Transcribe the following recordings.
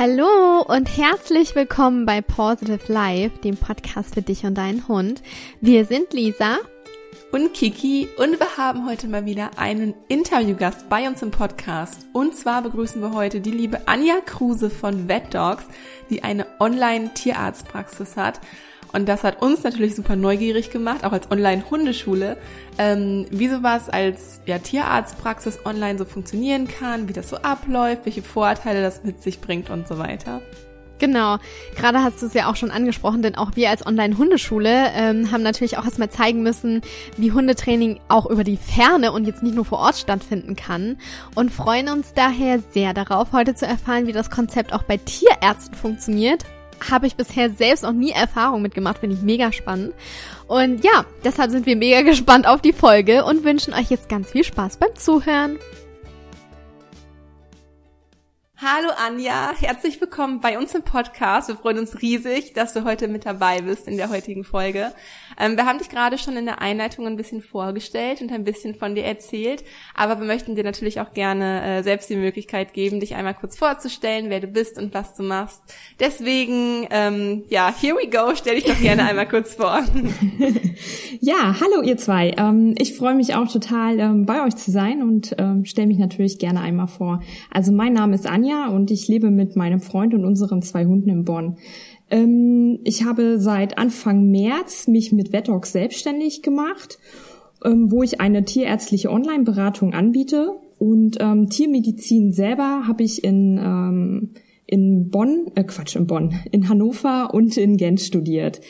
Hallo und herzlich willkommen bei Positive Life, dem Podcast für dich und deinen Hund. Wir sind Lisa und Kiki und wir haben heute mal wieder einen Interviewgast bei uns im Podcast. Und zwar begrüßen wir heute die liebe Anja Kruse von Vet Dogs, die eine Online-Tierarztpraxis hat. Und das hat uns natürlich super neugierig gemacht, auch als Online-Hundeschule, ähm, wie sowas als ja, Tierarztpraxis online so funktionieren kann, wie das so abläuft, welche Vorteile das mit sich bringt und so weiter. Genau, gerade hast du es ja auch schon angesprochen, denn auch wir als Online-Hundeschule ähm, haben natürlich auch erstmal zeigen müssen, wie Hundetraining auch über die Ferne und jetzt nicht nur vor Ort stattfinden kann und freuen uns daher sehr darauf, heute zu erfahren, wie das Konzept auch bei Tierärzten funktioniert habe ich bisher selbst noch nie Erfahrung mitgemacht, finde ich mega spannend. Und ja, deshalb sind wir mega gespannt auf die Folge und wünschen euch jetzt ganz viel Spaß beim Zuhören. Hallo Anja, herzlich willkommen bei uns im Podcast. Wir freuen uns riesig, dass du heute mit dabei bist in der heutigen Folge. Ähm, wir haben dich gerade schon in der Einleitung ein bisschen vorgestellt und ein bisschen von dir erzählt, aber wir möchten dir natürlich auch gerne äh, selbst die Möglichkeit geben, dich einmal kurz vorzustellen, wer du bist und was du machst. Deswegen, ähm, ja, here we go, stell dich doch gerne einmal kurz vor. ja, hallo ihr zwei. Ähm, ich freue mich auch total, ähm, bei euch zu sein und ähm, stelle mich natürlich gerne einmal vor. Also mein Name ist Anja. Anja und ich lebe mit meinem Freund und unseren zwei Hunden in Bonn. Ähm, ich habe seit Anfang März mich mit Vetdogs selbstständig gemacht, ähm, wo ich eine tierärztliche Online-Beratung anbiete. Und ähm, Tiermedizin selber habe ich in, ähm, in Bonn, äh Quatsch, in Bonn, in Hannover und in Gent studiert.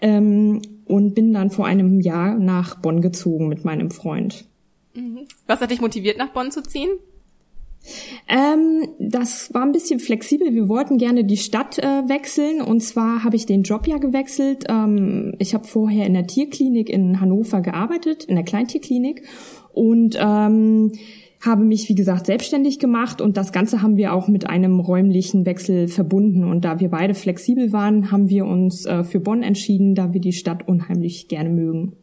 Ähm, und bin dann vor einem Jahr nach Bonn gezogen mit meinem Freund. Mhm. Was hat dich motiviert, nach Bonn zu ziehen? Ähm, das war ein bisschen flexibel. Wir wollten gerne die Stadt äh, wechseln und zwar habe ich den Job ja gewechselt. Ähm, ich habe vorher in der Tierklinik in Hannover gearbeitet, in der Kleintierklinik und ähm, habe mich, wie gesagt, selbstständig gemacht und das Ganze haben wir auch mit einem räumlichen Wechsel verbunden. Und da wir beide flexibel waren, haben wir uns äh, für Bonn entschieden, da wir die Stadt unheimlich gerne mögen.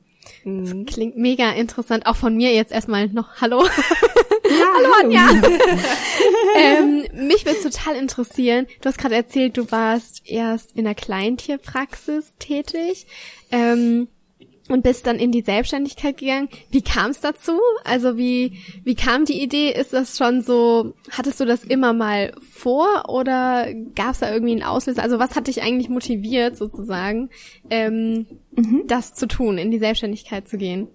Das klingt mega interessant. Auch von mir jetzt erstmal noch Hallo. Ja, hallo, hallo. Anja. ähm, mich würde total interessieren. Du hast gerade erzählt, du warst erst in der Kleintierpraxis tätig. Ähm, und bist dann in die Selbstständigkeit gegangen. Wie kam es dazu? Also wie wie kam die Idee? Ist das schon so? Hattest du das immer mal vor oder gab es da irgendwie einen Auslöser? Also was hat dich eigentlich motiviert sozusagen, ähm, mhm. das zu tun, in die Selbstständigkeit zu gehen?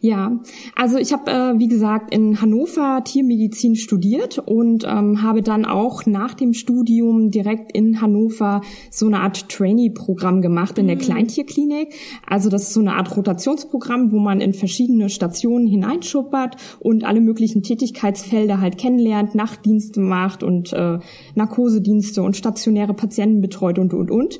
Ja, also ich habe, äh, wie gesagt, in Hannover Tiermedizin studiert und ähm, habe dann auch nach dem Studium direkt in Hannover so eine Art Trainee-Programm gemacht in der mhm. Kleintierklinik. Also das ist so eine Art Rotationsprogramm, wo man in verschiedene Stationen hineinschuppert und alle möglichen Tätigkeitsfelder halt kennenlernt, Nachtdienste macht und äh, Narkosedienste und stationäre Patienten betreut und, und, und.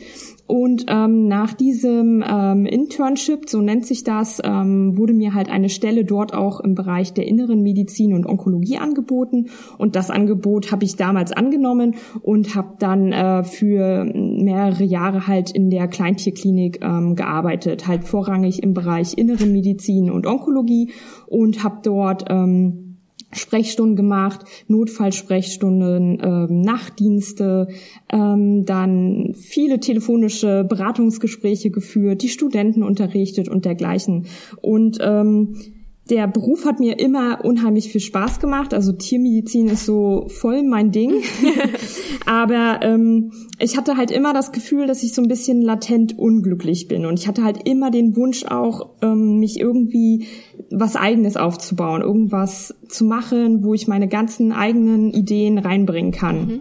Und ähm, nach diesem ähm, Internship, so nennt sich das, ähm, wurde mir halt eine Stelle dort auch im Bereich der inneren Medizin und Onkologie angeboten. Und das Angebot habe ich damals angenommen und habe dann äh, für mehrere Jahre halt in der Kleintierklinik ähm, gearbeitet, halt vorrangig im Bereich innere Medizin und Onkologie und habe dort ähm, Sprechstunden gemacht, Notfallsprechstunden, ähm, Nachtdienste, ähm, dann viele telefonische Beratungsgespräche geführt, die Studenten unterrichtet und dergleichen. Und ähm, der Beruf hat mir immer unheimlich viel Spaß gemacht. Also Tiermedizin ist so voll mein Ding. Aber ähm, ich hatte halt immer das Gefühl, dass ich so ein bisschen latent unglücklich bin. Und ich hatte halt immer den Wunsch auch, ähm, mich irgendwie was eigenes aufzubauen, irgendwas zu machen, wo ich meine ganzen eigenen Ideen reinbringen kann. Mhm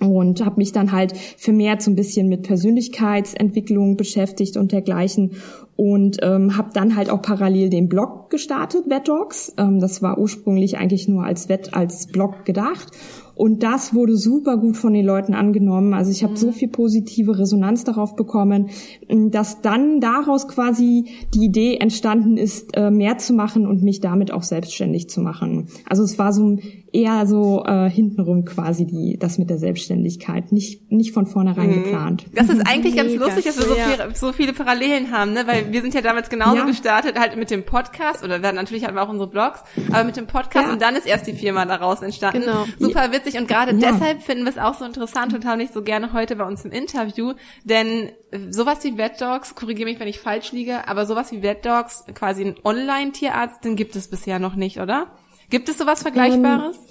und habe mich dann halt vermehrt so ein bisschen mit Persönlichkeitsentwicklung beschäftigt und dergleichen und ähm, habe dann halt auch parallel den Blog gestartet, Vetdogs. Ähm, das war ursprünglich eigentlich nur als Wett als Blog gedacht und das wurde super gut von den Leuten angenommen. Also ich habe mhm. so viel positive Resonanz darauf bekommen, dass dann daraus quasi die Idee entstanden ist, äh, mehr zu machen und mich damit auch selbstständig zu machen. Also es war so eher so äh, hintenrum quasi die das mit der Selbstständigkeit, nicht nicht von vornherein mhm. geplant. Das ist eigentlich ganz lustig, dass wir so, viel, so viele Parallelen haben, ne? Weil wir sind ja damals genauso ja. gestartet, halt mit dem Podcast oder wir, natürlich hatten wir auch unsere Blogs, aber mit dem Podcast ja. und dann ist erst die Firma daraus entstanden. Genau. Super witzig und gerade ja. deshalb finden wir es auch so interessant und haben nicht so gerne heute bei uns im Interview, denn sowas wie Vet Dogs, korrigiere mich, wenn ich falsch liege, aber sowas wie Vet Dogs, quasi ein Online-Tierarzt, den gibt es bisher noch nicht, oder? Gibt es sowas Vergleichbares? Ähm,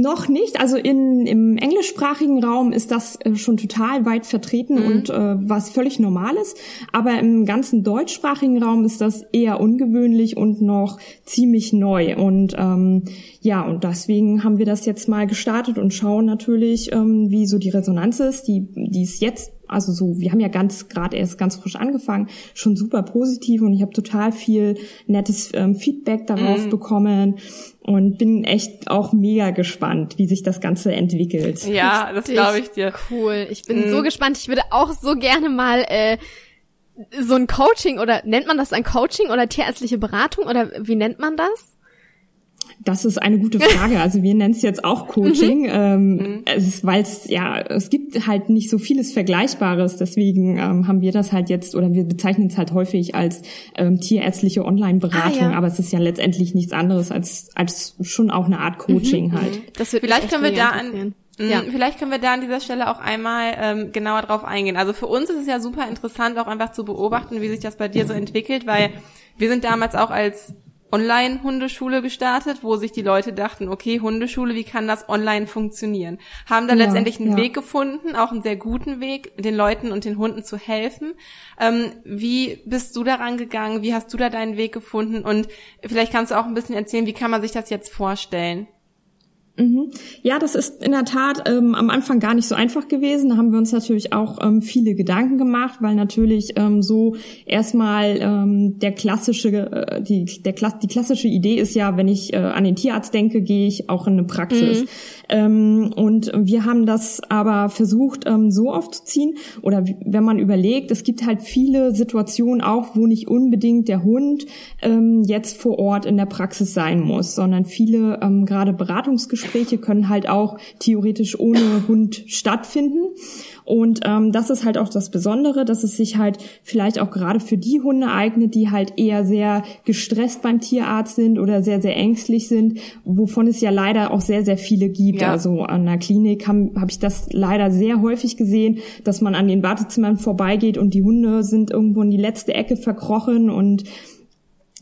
noch nicht. Also in, im englischsprachigen Raum ist das äh, schon total weit vertreten mhm. und äh, was völlig Normales. Aber im ganzen deutschsprachigen Raum ist das eher ungewöhnlich und noch ziemlich neu. Und ähm, ja, und deswegen haben wir das jetzt mal gestartet und schauen natürlich, ähm, wie so die Resonanz ist, die, die ist jetzt also so, wir haben ja ganz gerade erst ganz frisch angefangen, schon super positiv und ich habe total viel nettes ähm, Feedback darauf mm. bekommen und bin echt auch mega gespannt, wie sich das Ganze entwickelt. Ja, das glaube ich dir. Cool. Ich bin mm. so gespannt. Ich würde auch so gerne mal äh, so ein Coaching oder nennt man das ein Coaching oder tierärztliche Beratung oder wie nennt man das? Das ist eine gute Frage. Also wir nennen es jetzt auch Coaching, mhm. ähm, mhm. weil es ja es gibt halt nicht so vieles Vergleichbares. Deswegen ähm, haben wir das halt jetzt oder wir bezeichnen es halt häufig als ähm, tierärztliche Online-Beratung. Ah, ja. Aber es ist ja letztendlich nichts anderes als als schon auch eine Art Coaching mhm. halt. Das wird vielleicht können wir da an mm, ja. Vielleicht können wir da an dieser Stelle auch einmal ähm, genauer drauf eingehen. Also für uns ist es ja super interessant, auch einfach zu beobachten, wie sich das bei dir so entwickelt, weil wir sind damals auch als Online-Hundeschule gestartet, wo sich die Leute dachten, okay, Hundeschule, wie kann das online funktionieren? Haben dann ja, letztendlich einen ja. Weg gefunden, auch einen sehr guten Weg, den Leuten und den Hunden zu helfen. Ähm, wie bist du daran gegangen? Wie hast du da deinen Weg gefunden? Und vielleicht kannst du auch ein bisschen erzählen, wie kann man sich das jetzt vorstellen? Mhm. Ja, das ist in der Tat ähm, am Anfang gar nicht so einfach gewesen. Da haben wir uns natürlich auch ähm, viele Gedanken gemacht, weil natürlich ähm, so erstmal ähm, der klassische, äh, die, der, die klassische Idee ist ja, wenn ich äh, an den Tierarzt denke, gehe ich auch in eine Praxis. Mhm. Ähm, und wir haben das aber versucht, ähm, so aufzuziehen. Oder wenn man überlegt, es gibt halt viele Situationen auch, wo nicht unbedingt der Hund ähm, jetzt vor Ort in der Praxis sein muss, sondern viele ähm, gerade Beratungsgespräche können halt auch theoretisch ohne Hund stattfinden. Und ähm, das ist halt auch das Besondere, dass es sich halt vielleicht auch gerade für die Hunde eignet, die halt eher sehr gestresst beim Tierarzt sind oder sehr, sehr ängstlich sind, wovon es ja leider auch sehr, sehr viele gibt. Ja. Also an der Klinik habe hab ich das leider sehr häufig gesehen, dass man an den Wartezimmern vorbeigeht und die Hunde sind irgendwo in die letzte Ecke verkrochen und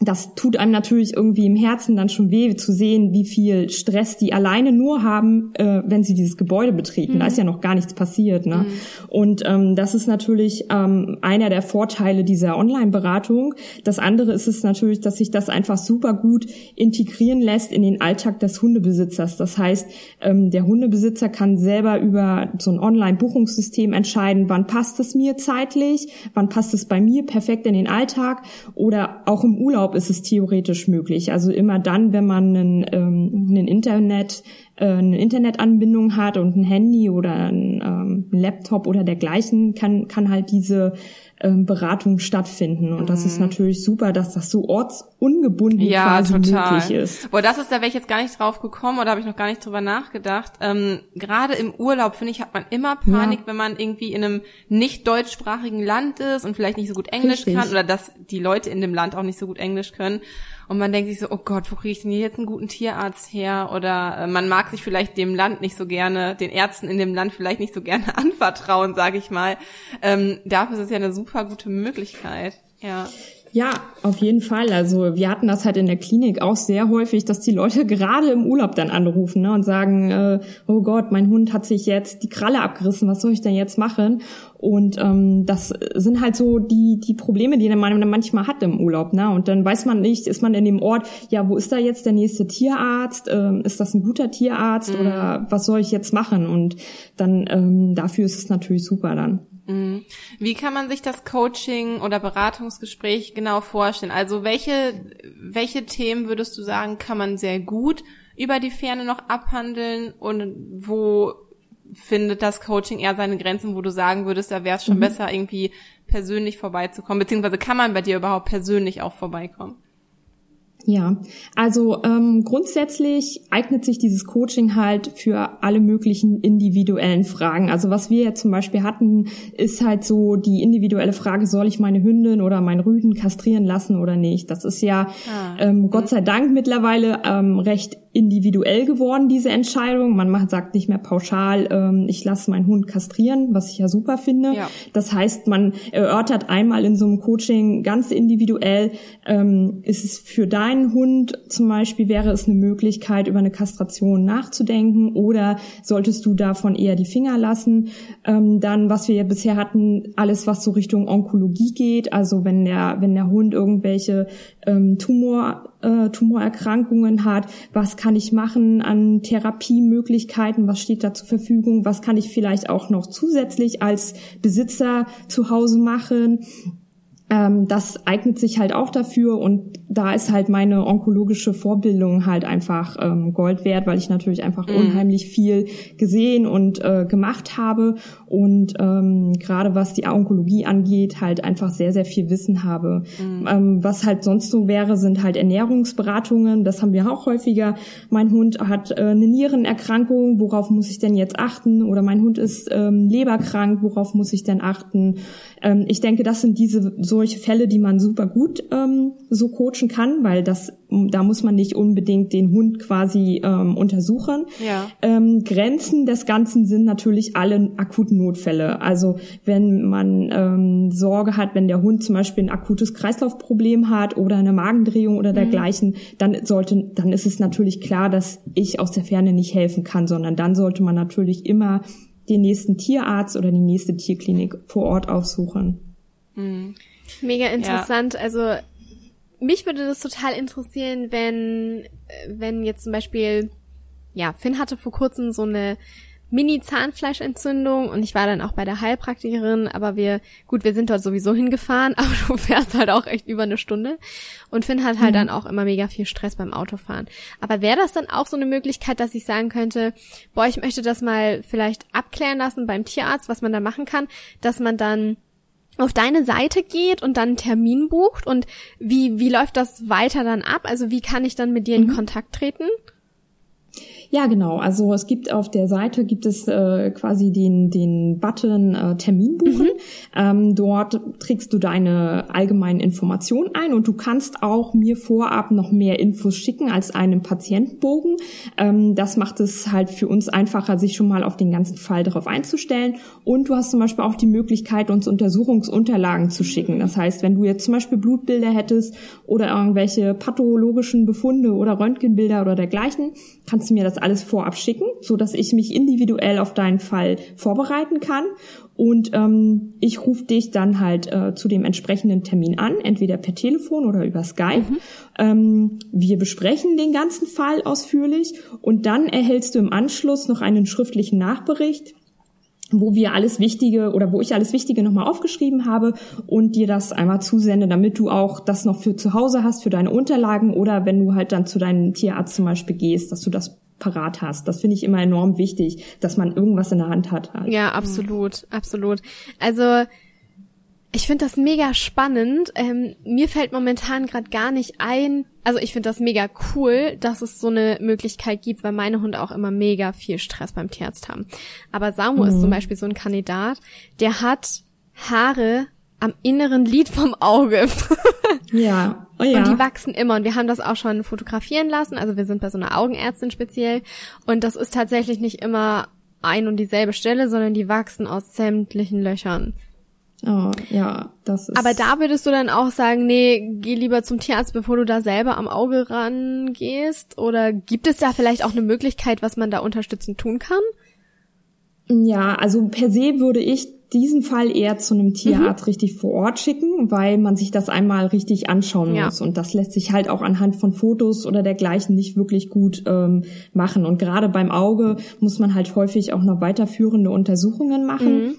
das tut einem natürlich irgendwie im Herzen dann schon weh zu sehen, wie viel Stress die alleine nur haben, äh, wenn sie dieses Gebäude betreten. Mhm. Da ist ja noch gar nichts passiert. Ne? Mhm. Und ähm, das ist natürlich ähm, einer der Vorteile dieser Online-Beratung. Das andere ist es natürlich, dass sich das einfach super gut integrieren lässt in den Alltag des Hundebesitzers. Das heißt, ähm, der Hundebesitzer kann selber über so ein Online-Buchungssystem entscheiden, wann passt es mir zeitlich, wann passt es bei mir perfekt in den Alltag oder auch im Urlaub Urlaub ist es theoretisch möglich. Also immer dann, wenn man einen, ähm, einen Internet, eine Internetanbindung hat und ein Handy oder ein ähm, Laptop oder dergleichen, kann, kann halt diese ähm, Beratung stattfinden. Und das ist mhm. natürlich super, dass das so ortsungebunden ja, quasi total. möglich ist. Boah, das ist, da wäre ich jetzt gar nicht drauf gekommen oder habe ich noch gar nicht drüber nachgedacht. Ähm, Gerade im Urlaub, finde ich, hat man immer Panik, ja. wenn man irgendwie in einem nicht deutschsprachigen Land ist und vielleicht nicht so gut Englisch Richtig. kann oder dass die Leute in dem Land auch nicht so gut Englisch können. Und man denkt sich so, oh Gott, wo kriege ich denn hier jetzt einen guten Tierarzt her? Oder äh, man mag sich vielleicht dem Land nicht so gerne, den Ärzten in dem Land vielleicht nicht so gerne anvertrauen, sage ich mal. Ähm, dafür ist es ja eine super gute Möglichkeit. Ja. Ja, auf jeden Fall. Also wir hatten das halt in der Klinik auch sehr häufig, dass die Leute gerade im Urlaub dann anrufen ne, und sagen, äh, oh Gott, mein Hund hat sich jetzt die Kralle abgerissen, was soll ich denn jetzt machen? Und ähm, das sind halt so die die Probleme, die man manchmal hat im Urlaub. Ne? Und dann weiß man nicht, ist man in dem Ort, ja, wo ist da jetzt der nächste Tierarzt? Ähm, ist das ein guter Tierarzt mhm. oder was soll ich jetzt machen? Und dann ähm, dafür ist es natürlich super dann. Mhm. Wie kann man sich das Coaching oder Beratungsgespräch genau vorstellen? Also welche, welche Themen würdest du sagen, kann man sehr gut über die Ferne noch abhandeln und wo findet das Coaching eher seine Grenzen, wo du sagen würdest, da wäre es schon mhm. besser, irgendwie persönlich vorbeizukommen, beziehungsweise kann man bei dir überhaupt persönlich auch vorbeikommen? Ja, also ähm, grundsätzlich eignet sich dieses Coaching halt für alle möglichen individuellen Fragen. Also was wir jetzt zum Beispiel hatten, ist halt so die individuelle Frage, soll ich meine Hündin oder meinen Rüden kastrieren lassen oder nicht? Das ist ja ah. ähm, Gott sei Dank mittlerweile ähm, recht individuell geworden, diese Entscheidung. Man macht, sagt nicht mehr pauschal, ähm, ich lasse meinen Hund kastrieren, was ich ja super finde. Ja. Das heißt, man erörtert einmal in so einem Coaching ganz individuell, ähm, ist es für deinen Hund zum Beispiel, wäre es eine Möglichkeit, über eine Kastration nachzudenken oder solltest du davon eher die Finger lassen? Ähm, dann, was wir ja bisher hatten, alles, was so Richtung Onkologie geht, also wenn der, wenn der Hund irgendwelche ähm, Tumor, äh, Tumorerkrankungen hat, was kann ich machen an Therapiemöglichkeiten, was steht da zur Verfügung, was kann ich vielleicht auch noch zusätzlich als Besitzer zu Hause machen ähm, das eignet sich halt auch dafür und da ist halt meine onkologische Vorbildung halt einfach ähm, Gold wert, weil ich natürlich einfach mhm. unheimlich viel gesehen und äh, gemacht habe und ähm, gerade was die Onkologie angeht, halt einfach sehr, sehr viel Wissen habe. Mhm. Ähm, was halt sonst so wäre, sind halt Ernährungsberatungen, das haben wir auch häufiger. Mein Hund hat äh, eine Nierenerkrankung, worauf muss ich denn jetzt achten? Oder mein Hund ist ähm, leberkrank, worauf muss ich denn achten? Ähm, ich denke, das sind diese solche Fälle, die man super gut ähm, so coachen kann, weil das da muss man nicht unbedingt den Hund quasi ähm, untersuchen. Ja. Ähm, Grenzen des Ganzen sind natürlich alle akuten Notfälle. Also wenn man ähm, Sorge hat, wenn der Hund zum Beispiel ein akutes Kreislaufproblem hat oder eine Magendrehung oder dergleichen, mhm. dann sollte, dann ist es natürlich klar, dass ich aus der Ferne nicht helfen kann, sondern dann sollte man natürlich immer den nächsten Tierarzt oder die nächste Tierklinik vor Ort aufsuchen. Mhm. Mega interessant. Ja. Also mich würde das total interessieren, wenn, wenn jetzt zum Beispiel, ja, Finn hatte vor kurzem so eine Mini-Zahnfleischentzündung und ich war dann auch bei der Heilpraktikerin, aber wir, gut, wir sind dort sowieso hingefahren, aber du fährst halt auch echt über eine Stunde und Finn hat halt mhm. dann auch immer mega viel Stress beim Autofahren. Aber wäre das dann auch so eine Möglichkeit, dass ich sagen könnte, boah, ich möchte das mal vielleicht abklären lassen beim Tierarzt, was man da machen kann, dass man dann auf deine Seite geht und dann einen Termin bucht und wie, wie läuft das weiter dann ab? Also wie kann ich dann mit dir in mhm. Kontakt treten? Ja, genau. Also es gibt auf der Seite gibt es äh, quasi den den Button äh, Termin buchen. Mhm. Ähm, dort trägst du deine allgemeinen Informationen ein und du kannst auch mir vorab noch mehr Infos schicken als einen Patientenbogen. Ähm, das macht es halt für uns einfacher, sich schon mal auf den ganzen Fall darauf einzustellen. Und du hast zum Beispiel auch die Möglichkeit, uns Untersuchungsunterlagen zu schicken. Das heißt, wenn du jetzt zum Beispiel Blutbilder hättest oder irgendwelche pathologischen Befunde oder Röntgenbilder oder dergleichen, kannst du mir das alles vorab schicken, so dass ich mich individuell auf deinen Fall vorbereiten kann. Und ähm, ich rufe dich dann halt äh, zu dem entsprechenden Termin an, entweder per Telefon oder über Skype. Mhm. Ähm, wir besprechen den ganzen Fall ausführlich und dann erhältst du im Anschluss noch einen schriftlichen Nachbericht wo wir alles Wichtige oder wo ich alles Wichtige nochmal aufgeschrieben habe und dir das einmal zusende, damit du auch das noch für zu Hause hast, für deine Unterlagen oder wenn du halt dann zu deinem Tierarzt zum Beispiel gehst, dass du das parat hast. Das finde ich immer enorm wichtig, dass man irgendwas in der Hand hat. Halt. Ja, absolut, mhm. absolut. Also ich finde das mega spannend. Ähm, mir fällt momentan gerade gar nicht ein. Also ich finde das mega cool, dass es so eine Möglichkeit gibt, weil meine Hunde auch immer mega viel Stress beim Tierarzt haben. Aber Samu mhm. ist zum Beispiel so ein Kandidat, der hat Haare am inneren Lid vom Auge. ja. Oh ja. Und die wachsen immer. Und wir haben das auch schon fotografieren lassen. Also wir sind bei so einer Augenärztin speziell. Und das ist tatsächlich nicht immer ein und dieselbe Stelle, sondern die wachsen aus sämtlichen Löchern. Oh, ja, das ist. Aber da würdest du dann auch sagen, nee, geh lieber zum Tierarzt, bevor du da selber am Auge rangehst? Oder gibt es da vielleicht auch eine Möglichkeit, was man da unterstützend tun kann? Ja, also per se würde ich diesen Fall eher zu einem Tierarzt mhm. richtig vor Ort schicken, weil man sich das einmal richtig anschauen ja. muss. Und das lässt sich halt auch anhand von Fotos oder dergleichen nicht wirklich gut ähm, machen. Und gerade beim Auge muss man halt häufig auch noch weiterführende Untersuchungen machen. Mhm.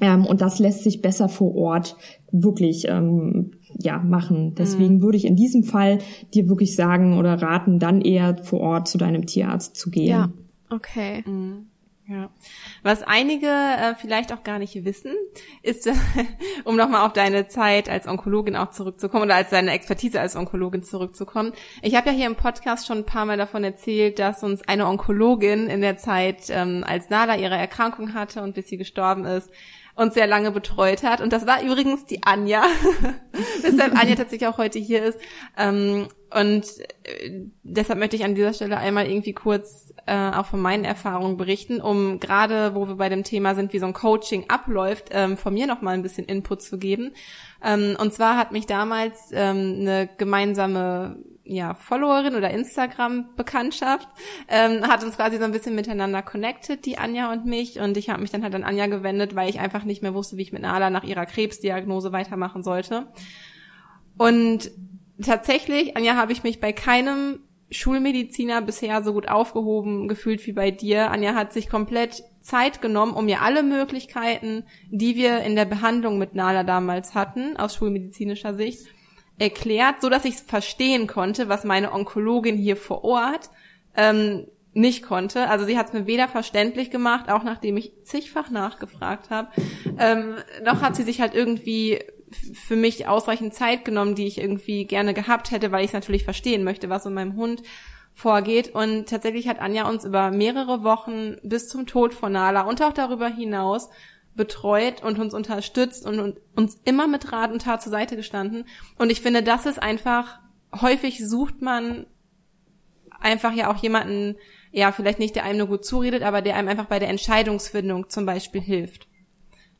Ähm, und das lässt sich besser vor Ort wirklich ähm, ja machen. Deswegen mhm. würde ich in diesem Fall dir wirklich sagen oder raten, dann eher vor Ort zu deinem Tierarzt zu gehen. Ja, okay. Mhm. Ja. Was einige äh, vielleicht auch gar nicht wissen, ist, um nochmal auf deine Zeit als Onkologin auch zurückzukommen oder als deine Expertise als Onkologin zurückzukommen. Ich habe ja hier im Podcast schon ein paar Mal davon erzählt, dass uns eine Onkologin in der Zeit, ähm, als Nala ihre Erkrankung hatte und bis sie gestorben ist, uns sehr lange betreut hat. Und das war übrigens die Anja, weshalb Anja tatsächlich auch heute hier ist. Ähm, und äh, deshalb möchte ich an dieser Stelle einmal irgendwie kurz äh, auch von meinen Erfahrungen berichten, um gerade, wo wir bei dem Thema sind, wie so ein Coaching abläuft, ähm, von mir noch mal ein bisschen Input zu geben. Ähm, und zwar hat mich damals ähm, eine gemeinsame ja, Followerin oder Instagram-Bekanntschaft, ähm, hat uns quasi so ein bisschen miteinander connected, die Anja und mich. Und ich habe mich dann halt an Anja gewendet, weil ich einfach nicht mehr wusste, wie ich mit Nala nach ihrer Krebsdiagnose weitermachen sollte. Und tatsächlich, Anja, habe ich mich bei keinem Schulmediziner bisher so gut aufgehoben gefühlt wie bei dir. Anja hat sich komplett Zeit genommen, um mir alle Möglichkeiten, die wir in der Behandlung mit Nala damals hatten, aus schulmedizinischer Sicht, erklärt, so dass ich verstehen konnte, was meine Onkologin hier vor Ort ähm, nicht konnte. Also sie hat es mir weder verständlich gemacht, auch nachdem ich zigfach nachgefragt habe, ähm, noch hat sie sich halt irgendwie für mich ausreichend Zeit genommen, die ich irgendwie gerne gehabt hätte, weil ich natürlich verstehen möchte, was in meinem Hund vorgeht. Und tatsächlich hat Anja uns über mehrere Wochen bis zum Tod von Nala und auch darüber hinaus betreut und uns unterstützt und, und uns immer mit Rat und Tat zur Seite gestanden. Und ich finde, das ist einfach, häufig sucht man einfach ja auch jemanden, ja, vielleicht nicht, der einem nur gut zuredet, aber der einem einfach bei der Entscheidungsfindung zum Beispiel hilft.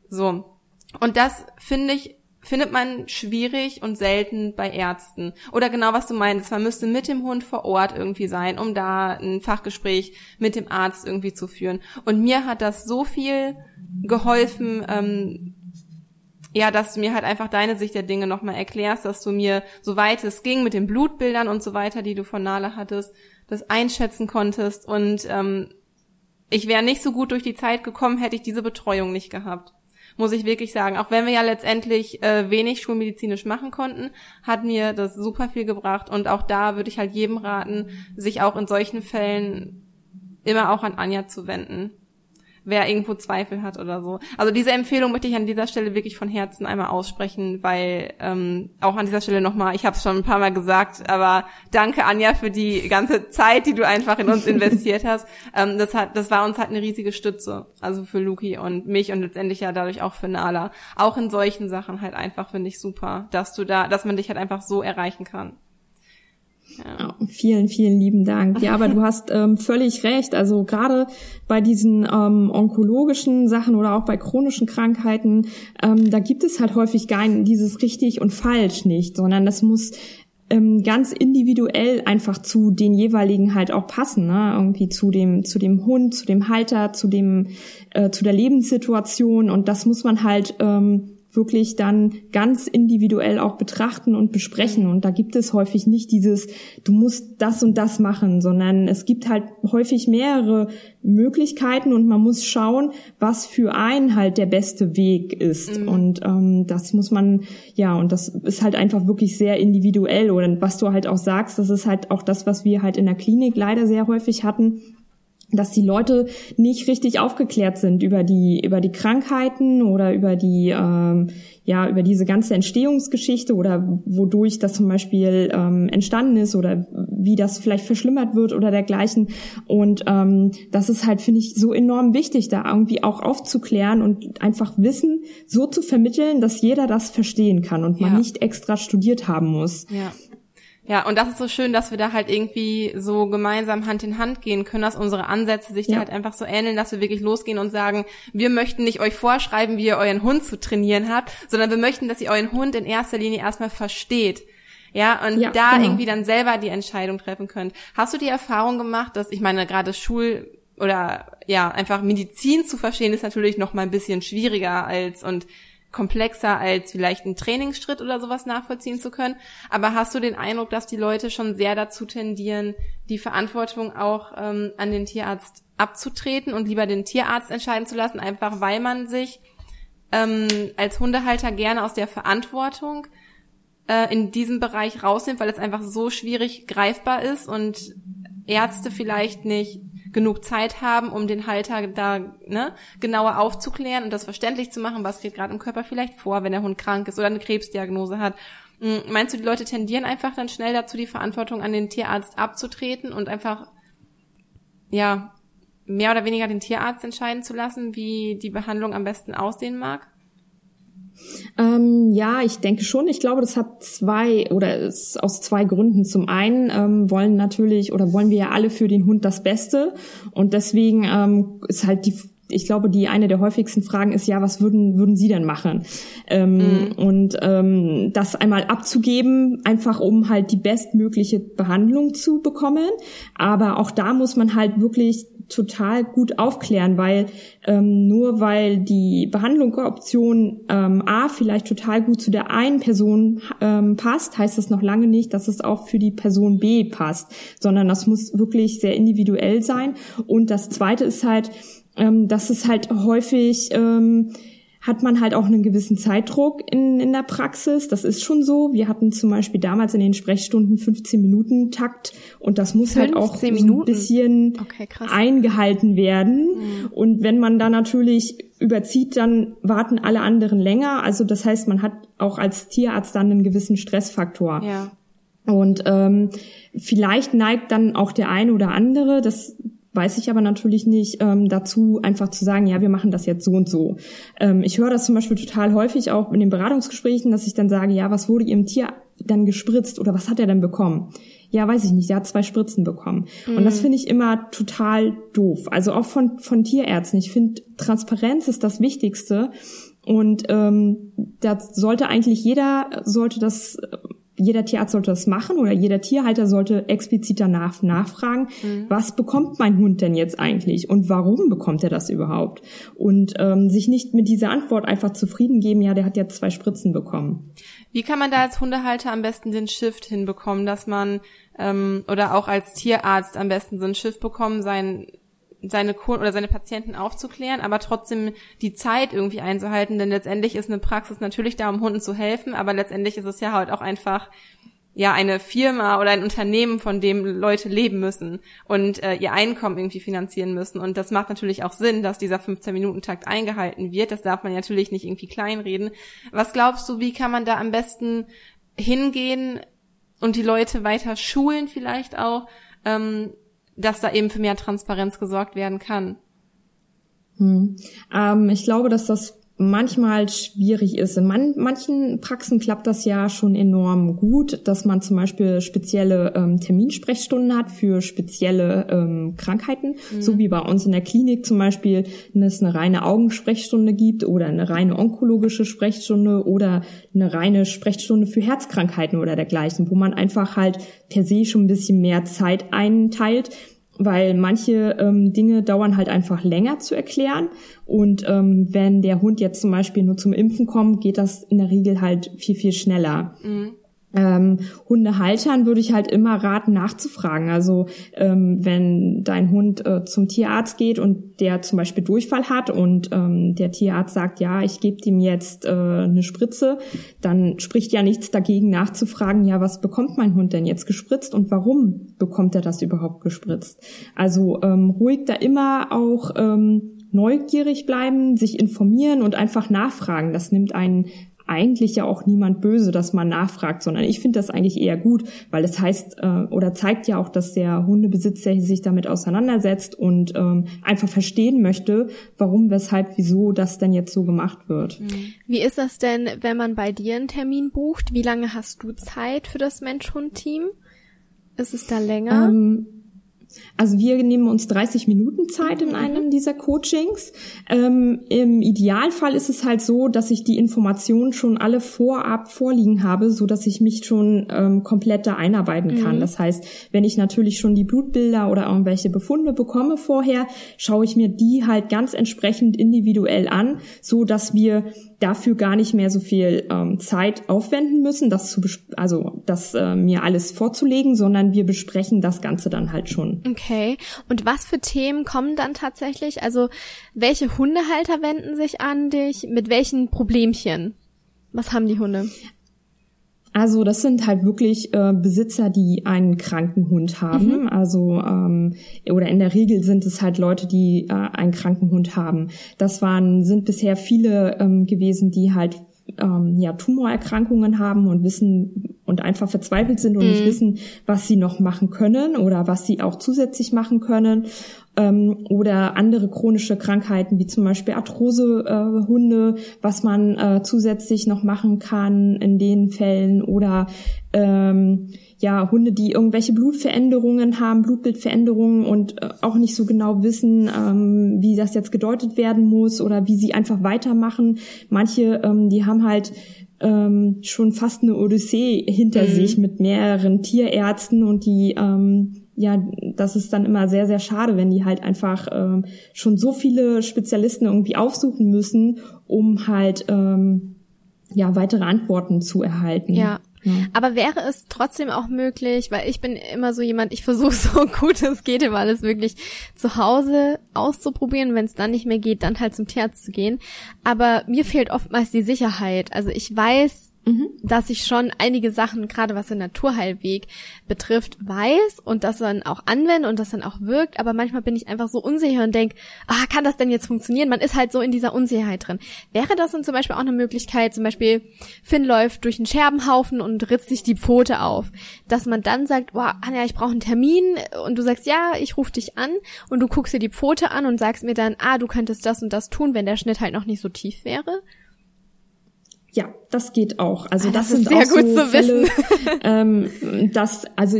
So. Und das finde ich findet man schwierig und selten bei Ärzten. Oder genau was du meinst, man müsste mit dem Hund vor Ort irgendwie sein, um da ein Fachgespräch mit dem Arzt irgendwie zu führen. Und mir hat das so viel geholfen, ähm, ja, dass du mir halt einfach deine Sicht der Dinge nochmal erklärst, dass du mir, soweit es ging, mit den Blutbildern und so weiter, die du von Nala hattest, das einschätzen konntest. Und ähm, ich wäre nicht so gut durch die Zeit gekommen, hätte ich diese Betreuung nicht gehabt muss ich wirklich sagen. Auch wenn wir ja letztendlich äh, wenig schulmedizinisch machen konnten, hat mir das super viel gebracht. Und auch da würde ich halt jedem raten, sich auch in solchen Fällen immer auch an Anja zu wenden wer irgendwo Zweifel hat oder so. Also diese Empfehlung möchte ich an dieser Stelle wirklich von Herzen einmal aussprechen, weil ähm, auch an dieser Stelle nochmal, ich habe es schon ein paar Mal gesagt, aber danke Anja für die ganze Zeit, die du einfach in uns investiert hast. Ähm, das hat, das war uns halt eine riesige Stütze, also für Luki und mich und letztendlich ja dadurch auch für Nala. Auch in solchen Sachen halt einfach finde ich super, dass du da, dass man dich halt einfach so erreichen kann. Ja. vielen, vielen lieben Dank. Ja, aber du hast ähm, völlig recht. Also gerade bei diesen ähm, onkologischen Sachen oder auch bei chronischen Krankheiten, ähm, da gibt es halt häufig gar nicht dieses richtig und falsch nicht, sondern das muss ähm, ganz individuell einfach zu den jeweiligen halt auch passen, ne? Irgendwie zu dem, zu dem Hund, zu dem Halter, zu dem, äh, zu der Lebenssituation und das muss man halt ähm, wirklich dann ganz individuell auch betrachten und besprechen. Und da gibt es häufig nicht dieses, du musst das und das machen, sondern es gibt halt häufig mehrere Möglichkeiten und man muss schauen, was für einen halt der beste Weg ist. Mhm. Und ähm, das muss man, ja, und das ist halt einfach wirklich sehr individuell. Oder was du halt auch sagst, das ist halt auch das, was wir halt in der Klinik leider sehr häufig hatten dass die Leute nicht richtig aufgeklärt sind über die über die Krankheiten oder über die ähm, ja über diese ganze Entstehungsgeschichte oder wodurch das zum Beispiel ähm, entstanden ist oder wie das vielleicht verschlimmert wird oder dergleichen und ähm, das ist halt finde ich so enorm wichtig da irgendwie auch aufzuklären und einfach Wissen so zu vermitteln dass jeder das verstehen kann und man ja. nicht extra studiert haben muss ja. Ja, und das ist so schön, dass wir da halt irgendwie so gemeinsam Hand in Hand gehen können, dass unsere Ansätze sich ja. da halt einfach so ähneln, dass wir wirklich losgehen und sagen, wir möchten nicht euch vorschreiben, wie ihr euren Hund zu trainieren habt, sondern wir möchten, dass ihr euren Hund in erster Linie erstmal versteht. Ja, und ja, da genau. irgendwie dann selber die Entscheidung treffen könnt. Hast du die Erfahrung gemacht, dass, ich meine, gerade Schul- oder ja, einfach Medizin zu verstehen, ist natürlich noch mal ein bisschen schwieriger als und komplexer als vielleicht ein Trainingsschritt oder sowas nachvollziehen zu können. Aber hast du den Eindruck, dass die Leute schon sehr dazu tendieren, die Verantwortung auch ähm, an den Tierarzt abzutreten und lieber den Tierarzt entscheiden zu lassen, einfach weil man sich ähm, als Hundehalter gerne aus der Verantwortung äh, in diesem Bereich rausnimmt, weil es einfach so schwierig greifbar ist und Ärzte vielleicht nicht genug Zeit haben, um den Halter da ne, genauer aufzuklären und das verständlich zu machen, was geht gerade im Körper vielleicht vor, wenn der Hund krank ist oder eine Krebsdiagnose hat. Hm, meinst du, die Leute tendieren einfach dann schnell dazu, die Verantwortung an den Tierarzt abzutreten und einfach, ja, mehr oder weniger den Tierarzt entscheiden zu lassen, wie die Behandlung am besten aussehen mag? Ähm, ja, ich denke schon. Ich glaube, das hat zwei oder ist aus zwei Gründen. Zum einen ähm, wollen natürlich oder wollen wir ja alle für den Hund das Beste und deswegen ähm, ist halt die ich glaube, die eine der häufigsten Fragen ist ja, was würden würden Sie denn machen? Ähm, mhm. Und ähm, das einmal abzugeben, einfach um halt die bestmögliche Behandlung zu bekommen. Aber auch da muss man halt wirklich total gut aufklären, weil ähm, nur weil die Behandlungsoption ähm, A vielleicht total gut zu der einen Person ähm, passt, heißt das noch lange nicht, dass es auch für die Person B passt, sondern das muss wirklich sehr individuell sein. Und das Zweite ist halt, ähm, dass es halt häufig ähm, hat man halt auch einen gewissen Zeitdruck in, in der Praxis. Das ist schon so. Wir hatten zum Beispiel damals in den Sprechstunden 15 Minuten Takt und das muss halt auch so ein bisschen okay, eingehalten werden. Mhm. Und wenn man da natürlich überzieht, dann warten alle anderen länger. Also das heißt, man hat auch als Tierarzt dann einen gewissen Stressfaktor. Ja. Und ähm, vielleicht neigt dann auch der eine oder andere, das weiß ich aber natürlich nicht, ähm, dazu einfach zu sagen, ja, wir machen das jetzt so und so. Ähm, ich höre das zum Beispiel total häufig auch in den Beratungsgesprächen, dass ich dann sage, ja, was wurde Ihrem Tier dann gespritzt oder was hat er denn bekommen? Ja, weiß ich nicht, er hat zwei Spritzen bekommen. Mhm. Und das mhm. finde ich immer total doof. Also auch von, von Tierärzten. Ich finde, Transparenz ist das Wichtigste. Und ähm, da sollte eigentlich jeder, sollte das jeder Tierarzt sollte das machen oder jeder Tierhalter sollte explizit danach nachfragen, mhm. was bekommt mein Hund denn jetzt eigentlich und warum bekommt er das überhaupt? Und ähm, sich nicht mit dieser Antwort einfach zufrieden geben, ja, der hat ja zwei Spritzen bekommen. Wie kann man da als Hundehalter am besten den Shift hinbekommen, dass man ähm, oder auch als Tierarzt am besten so einen Shift bekommen, sein seine Kunden oder seine Patienten aufzuklären, aber trotzdem die Zeit irgendwie einzuhalten, denn letztendlich ist eine Praxis natürlich da, um Hunden zu helfen, aber letztendlich ist es ja halt auch einfach ja eine Firma oder ein Unternehmen, von dem Leute leben müssen und äh, ihr Einkommen irgendwie finanzieren müssen und das macht natürlich auch Sinn, dass dieser 15 Minuten Takt eingehalten wird. Das darf man natürlich nicht irgendwie kleinreden. Was glaubst du, wie kann man da am besten hingehen und die Leute weiter schulen vielleicht auch, ähm, dass da eben für mehr Transparenz gesorgt werden kann. Hm. Ähm, ich glaube, dass das manchmal schwierig ist. In man, manchen Praxen klappt das ja schon enorm gut, dass man zum Beispiel spezielle ähm, Terminsprechstunden hat für spezielle ähm, Krankheiten, mhm. so wie bei uns in der Klinik zum Beispiel es eine reine Augensprechstunde gibt oder eine reine onkologische Sprechstunde oder eine reine Sprechstunde für Herzkrankheiten oder dergleichen, wo man einfach halt per se schon ein bisschen mehr Zeit einteilt, weil manche ähm, Dinge dauern halt einfach länger zu erklären. Und ähm, wenn der Hund jetzt zum Beispiel nur zum Impfen kommt, geht das in der Regel halt viel, viel schneller. Mhm ähm, Hundehaltern würde ich halt immer raten, nachzufragen. Also ähm, wenn dein Hund äh, zum Tierarzt geht und der zum Beispiel Durchfall hat und ähm, der Tierarzt sagt, ja, ich gebe ihm jetzt äh, eine Spritze, dann spricht ja nichts dagegen nachzufragen, ja, was bekommt mein Hund denn jetzt gespritzt und warum bekommt er das überhaupt gespritzt? Also ähm, ruhig da immer auch ähm, neugierig bleiben, sich informieren und einfach nachfragen. Das nimmt einen eigentlich ja auch niemand böse, dass man nachfragt, sondern ich finde das eigentlich eher gut, weil das heißt äh, oder zeigt ja auch, dass der Hundebesitzer sich damit auseinandersetzt und ähm, einfach verstehen möchte, warum, weshalb, wieso das denn jetzt so gemacht wird. Mhm. Wie ist das denn, wenn man bei dir einen Termin bucht? Wie lange hast du Zeit für das Mensch-Hund-Team? Ist es da länger? Ähm, also wir nehmen uns 30 Minuten Zeit in mhm. einem dieser Coachings. Ähm, Im Idealfall ist es halt so, dass ich die Informationen schon alle vorab vorliegen habe, so dass ich mich schon ähm, komplett da einarbeiten kann. Mhm. Das heißt, wenn ich natürlich schon die Blutbilder oder irgendwelche Befunde bekomme vorher, schaue ich mir die halt ganz entsprechend individuell an, so dass wir dafür gar nicht mehr so viel ähm, Zeit aufwenden müssen, das zu also das äh, mir alles vorzulegen, sondern wir besprechen das Ganze dann halt schon. Okay. Und was für Themen kommen dann tatsächlich? Also welche Hundehalter wenden sich an dich? Mit welchen Problemchen? Was haben die Hunde? Also das sind halt wirklich äh, Besitzer, die einen kranken Hund haben. Mhm. Also ähm, oder in der Regel sind es halt Leute, die äh, einen kranken Hund haben. Das waren sind bisher viele ähm, gewesen, die halt ähm, ja Tumorerkrankungen haben und wissen und einfach verzweifelt sind und mhm. nicht wissen, was sie noch machen können oder was sie auch zusätzlich machen können ähm, oder andere chronische Krankheiten wie zum Beispiel Arthrosehunde, äh, was man äh, zusätzlich noch machen kann in den Fällen oder ähm, ja Hunde, die irgendwelche Blutveränderungen haben, Blutbildveränderungen und äh, auch nicht so genau wissen, ähm, wie das jetzt gedeutet werden muss oder wie sie einfach weitermachen. Manche, ähm, die haben halt ähm, schon fast eine Odyssee hinter mhm. sich mit mehreren Tierärzten und die ähm, ja, das ist dann immer sehr, sehr schade, wenn die halt einfach ähm, schon so viele Spezialisten irgendwie aufsuchen müssen, um halt ähm, ja weitere Antworten zu erhalten. Ja. Ja. Aber wäre es trotzdem auch möglich, weil ich bin immer so jemand, ich versuche so gut es geht, immer alles wirklich zu Hause auszuprobieren. Wenn es dann nicht mehr geht, dann halt zum Tierarzt zu gehen. Aber mir fehlt oftmals die Sicherheit. Also ich weiß, Mhm. dass ich schon einige Sachen, gerade was den Naturheilweg betrifft, weiß und das dann auch anwende und das dann auch wirkt, aber manchmal bin ich einfach so unsicher und denke, ah, kann das denn jetzt funktionieren? Man ist halt so in dieser Unsicherheit drin. Wäre das dann zum Beispiel auch eine Möglichkeit, zum Beispiel Finn läuft durch einen Scherbenhaufen und ritzt sich die Pfote auf, dass man dann sagt, boah, Anja, ich brauche einen Termin und du sagst, ja, ich rufe dich an und du guckst dir die Pfote an und sagst mir dann, ah, du könntest das und das tun, wenn der Schnitt halt noch nicht so tief wäre? Ja, das geht auch. Also ah, das, das ist sehr auch gut so zu Fälle, wissen. ähm, das, also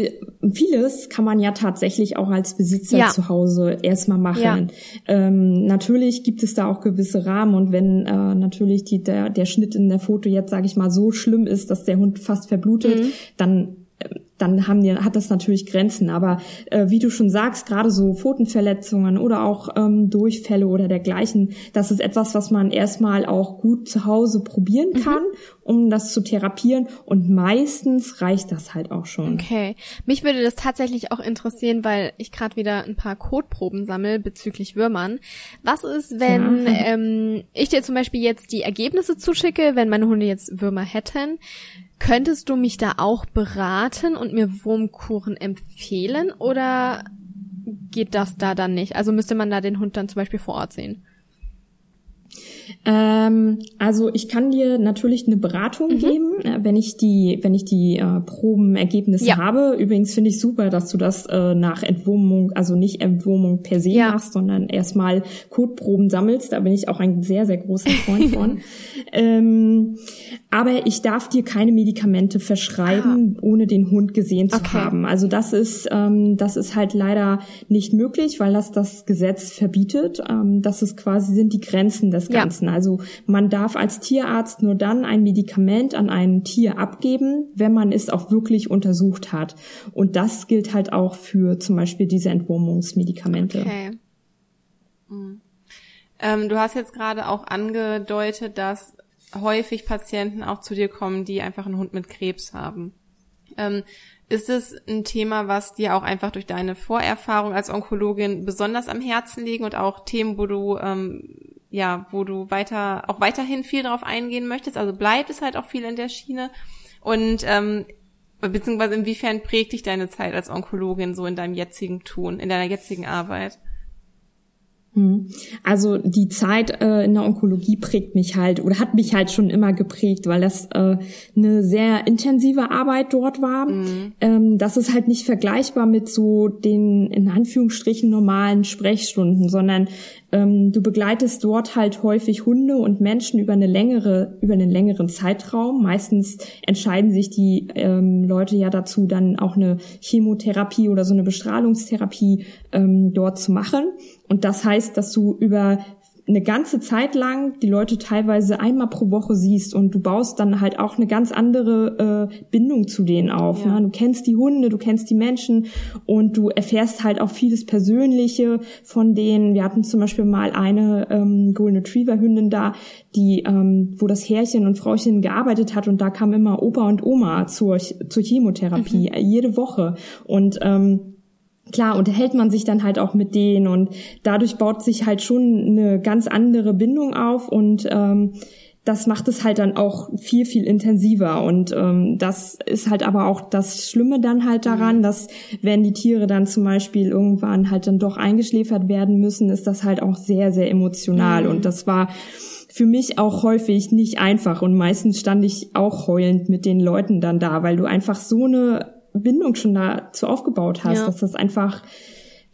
vieles kann man ja tatsächlich auch als Besitzer Ja. zu Hause erstmal machen. Ja. Ähm, natürlich gibt es da auch gewisse Rahmen und wenn äh, natürlich die, der, der Schnitt in der Foto jetzt, sage ich mal, so schlimm ist, dass der Hund fast verblutet, Mhm. dann dann haben die, hat das natürlich Grenzen. Aber äh, wie du schon sagst, gerade so Pfotenverletzungen oder auch ähm, Durchfälle oder dergleichen, das ist etwas, was man erstmal auch gut zu Hause probieren Mhm. Um das zu therapieren. Und meistens reicht das halt auch schon. Okay. Mich würde das tatsächlich auch interessieren, weil ich gerade wieder ein paar Kotproben sammle bezüglich Würmern. Was ist, wenn Ja. ähm, ich dir zum Beispiel jetzt die Ergebnisse zuschicke, wenn meine Hunde jetzt Würmer hätten? Könntest du mich da auch beraten und mir Wurmkuren empfehlen oder geht das da dann nicht? Also müsste man da den Hund dann zum Beispiel vor Ort sehen? Ähm, also ich kann dir natürlich eine Beratung Mhm. geben, äh, wenn ich die, wenn ich die äh, Probenergebnisse Ja. habe. Übrigens finde ich super, dass du das äh, nach Entwurmung, also nicht Entwurmung per se Ja. machst, sondern erstmal Kotproben sammelst. Da bin ich auch ein sehr, sehr großer Freund von. ähm, aber ich darf dir keine Medikamente verschreiben, ohne den Hund gesehen zu Ah. Okay. haben. Also das ist, ähm, das ist halt leider nicht möglich, weil das das Gesetz verbietet. Ähm, das ist quasi sind die Grenzen des Ja. Ganzen. Also man darf als Tierarzt nur dann ein Medikament an ein Tier abgeben, wenn man es auch wirklich untersucht hat. Und das gilt halt auch für zum Beispiel diese Entwurmungsmedikamente. Okay. Ähm, du hast jetzt gerade auch angedeutet, dass häufig Patienten auch zu dir kommen, die einfach einen Hund mit Krebs haben. Ähm, ist es ein Thema, was dir auch einfach durch deine Vorerfahrung als Onkologin besonders am Herzen liegen und auch Themen, wo du ähm, ja, wo du weiter auch weiterhin viel drauf eingehen möchtest? Also bleibt es halt auch viel in der Schiene und ähm, beziehungsweise inwiefern prägt dich deine Zeit als Onkologin so in deinem jetzigen Tun, in deiner jetzigen Arbeit? Hm. Also die Zeit äh, in der Onkologie prägt mich halt oder hat mich halt schon immer geprägt, weil das äh, eine sehr intensive Arbeit dort war. Ähm, das ist halt nicht vergleichbar mit so den in Anführungsstrichen normalen Sprechstunden, sondern du begleitest dort halt häufig Hunde und Menschen über eine längere über einen längeren Zeitraum. Meistens entscheiden sich die ähm, Leute ja dazu, dann auch eine Chemotherapie oder so eine Bestrahlungstherapie ähm, dort zu machen. Und das heißt, dass du über eine ganze Zeit lang die Leute teilweise einmal pro Woche siehst und du baust dann halt auch eine ganz andere äh, Bindung zu denen auf. Ja. Ne? Du kennst die Hunde, du kennst die Menschen und du erfährst halt auch vieles Persönliche von denen. Wir hatten zum Beispiel mal eine ähm, Golden Retriever Hündin da, die, ähm, wo das Herrchen und Frauchen gearbeitet hat und da kam immer Opa und Oma zur, zur Chemotherapie äh, jede Woche und ähm, klar unterhält man sich dann halt auch mit denen und dadurch baut sich halt schon eine ganz andere Bindung auf und ähm, das macht es halt dann auch viel, viel intensiver. Und ähm, das ist halt aber auch das Schlimme dann halt daran, mhm. dass wenn die Tiere dann zum Beispiel irgendwann halt dann doch eingeschläfert werden müssen, ist das halt auch sehr, sehr emotional. Mhm. Und das war für mich auch häufig nicht einfach. Und meistens stand ich auch heulend mit den Leuten dann da, weil du einfach so eine Bindung schon dazu aufgebaut hast, ja. dass das einfach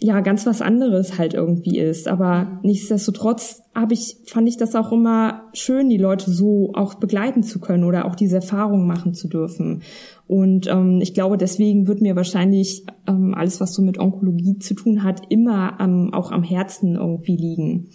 ja ganz was anderes halt irgendwie ist. Aber nichtsdestotrotz habe ich, fand ich das auch immer schön, die Leute so auch begleiten zu können oder auch diese Erfahrung machen zu dürfen. Und ähm, ich glaube, deswegen wird mir wahrscheinlich ähm, alles, was so mit Onkologie zu tun hat, immer ähm, auch am Herzen irgendwie liegen.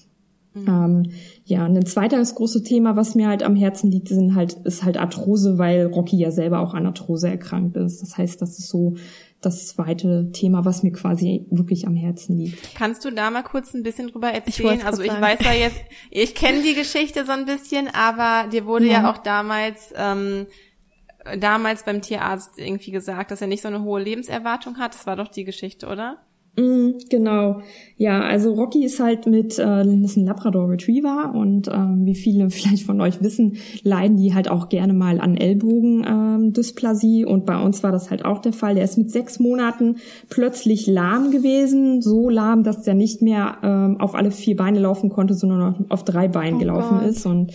Mhm. Ähm, ja, und ein zweites großes Thema, was mir halt am Herzen liegt, sind halt, ist halt Arthrose, weil Rocky ja selber auch an Arthrose erkrankt ist. Das heißt, das ist so das zweite Thema, was mir quasi wirklich am Herzen liegt. Kannst du da mal kurz ein bisschen drüber erzählen? Ich also ich sagen. weiß ja jetzt, ich kenne die Geschichte so ein bisschen, aber dir wurde ja, ja auch damals ähm, damals beim Tierarzt irgendwie gesagt, dass er nicht so eine hohe Lebenserwartung hat. Das war doch die Geschichte, oder? Mm, genau. Ja, also Rocky ist halt mit, äh, ist ein Labrador Retriever und ähm, wie viele vielleicht von euch wissen, leiden die halt auch gerne mal an Ellbogendysplasie ähm, und bei uns war das halt auch der Fall. Der ist mit sechs Monaten plötzlich lahm gewesen, so lahm, dass der nicht mehr ähm, auf alle vier Beine laufen konnte, sondern auf drei Beinen oh gelaufen Gott. ist und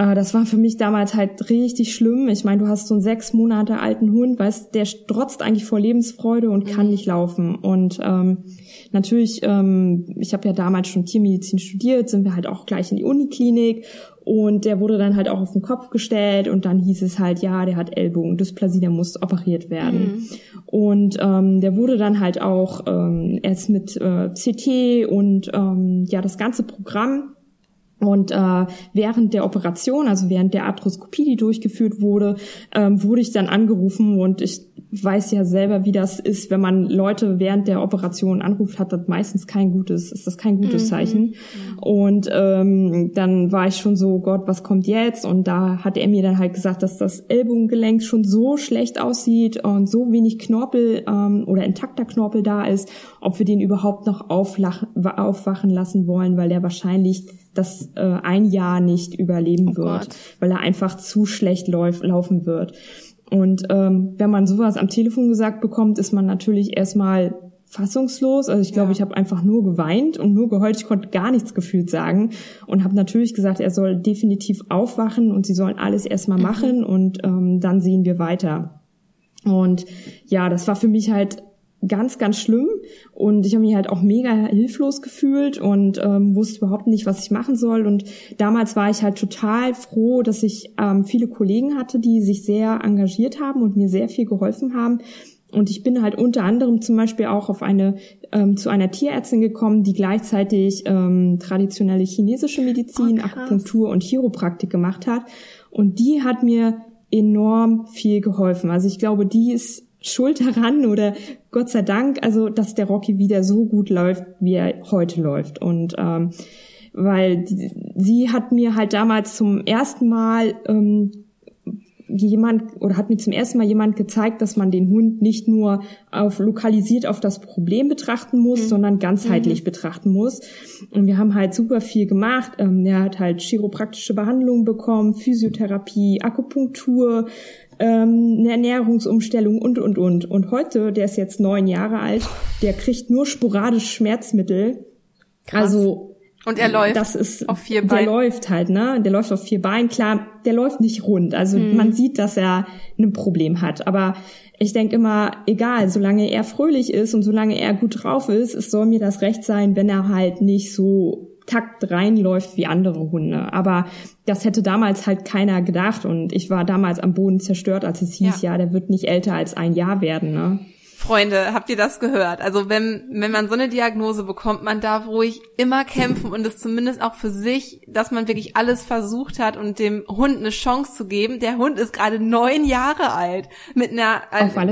äh, das war für mich damals halt richtig schlimm. Ich meine, du hast so einen sechs Monate alten Hund, weißt, der strotzt eigentlich vor Lebensfreude und kann mhm. nicht laufen. Und ähm, natürlich, ähm, ich habe ja damals schon Tiermedizin studiert, sind wir halt auch gleich in die Uniklinik und der wurde dann halt auch auf den Kopf gestellt und dann hieß es halt, ja, der hat Ellbogendysplasie, der muss operiert werden. Mhm. Und ähm, der wurde dann halt auch ähm, erst mit äh, CT und ähm, ja, das ganze Programm und äh, während der Operation, also während der Arthroskopie, die durchgeführt wurde, ähm, wurde ich dann angerufen und ich weiß ja selber, wie das ist, wenn man Leute während der Operation anruft, hat das meistens kein gutes, ist das kein gutes mhm. Zeichen. Und ähm, dann war ich schon so, Gott, was kommt jetzt? Und da hat er mir dann halt gesagt, dass das Ellbogengelenk schon so schlecht aussieht und so wenig Knorpel ähm, oder intakter Knorpel da ist, ob wir den überhaupt noch aufwachen lassen wollen, weil der wahrscheinlich das äh, ein Jahr nicht überleben oh wird, Gott. weil er einfach zu schlecht läuf, laufen wird. Und ähm, wenn man sowas am Telefon gesagt bekommt, ist man natürlich erstmal fassungslos. Also ich glaube, ja. ich habe einfach nur geweint und nur geheult. Ich konnte gar nichts gefühlt sagen und habe natürlich gesagt, er soll definitiv aufwachen und sie sollen alles erstmal mhm. machen und ähm, dann sehen wir weiter. Und ja, das war für mich halt ganz, ganz schlimm und ich habe mich halt auch mega hilflos gefühlt und ähm, wusste überhaupt nicht, was ich machen soll. Und damals war ich halt total froh, dass ich ähm, viele Kollegen hatte, die sich sehr engagiert haben und mir sehr viel geholfen haben. Und ich bin halt unter anderem zum Beispiel auch auf eine ähm, zu einer Tierärztin gekommen, die gleichzeitig ähm, traditionelle chinesische Medizin, oh, Akupunktur und Chiropraktik gemacht hat. Und die hat mir enorm viel geholfen. Also ich glaube, die ist schuld daran oder Gott sei Dank, also dass der Rocky wieder so gut läuft, wie er heute läuft. Und ähm, weil die, sie hat mir halt damals zum ersten Mal ähm, jemand oder hat mir zum ersten Mal jemand gezeigt, dass man den Hund nicht nur auf lokalisiert auf das Problem betrachten muss, mhm. sondern ganzheitlich mhm. betrachten muss. Und wir haben halt super viel gemacht. Ähm, er hat halt chiropraktische Behandlung bekommen, Physiotherapie, Akupunktur, ähm, eine Ernährungsumstellung und, und, und. Und heute, der ist jetzt neun Jahre alt, der kriegt nur sporadisch Schmerzmittel. Krass. Also und er läuft das ist, auf vier Beinen. Der läuft halt, ne? Der läuft auf vier Beinen. Klar, der läuft nicht rund. Also hm. man sieht, dass er ein Problem hat. Aber ich denke immer, egal, solange er fröhlich ist und solange er gut drauf ist, es soll mir das recht sein, wenn er halt nicht so Takt reinläuft wie andere Hunde. Aber das hätte damals halt keiner gedacht und ich war damals am Boden zerstört, als es hieß, ja, ja der wird nicht älter als ein Jahr werden. Ne? Freunde, habt ihr das gehört? Also wenn, wenn man so eine Diagnose bekommt, man darf ruhig immer kämpfen und es zumindest auch für sich, dass man wirklich alles versucht hat und dem Hund eine Chance zu geben. Der Hund ist gerade neun Jahre alt mit einer,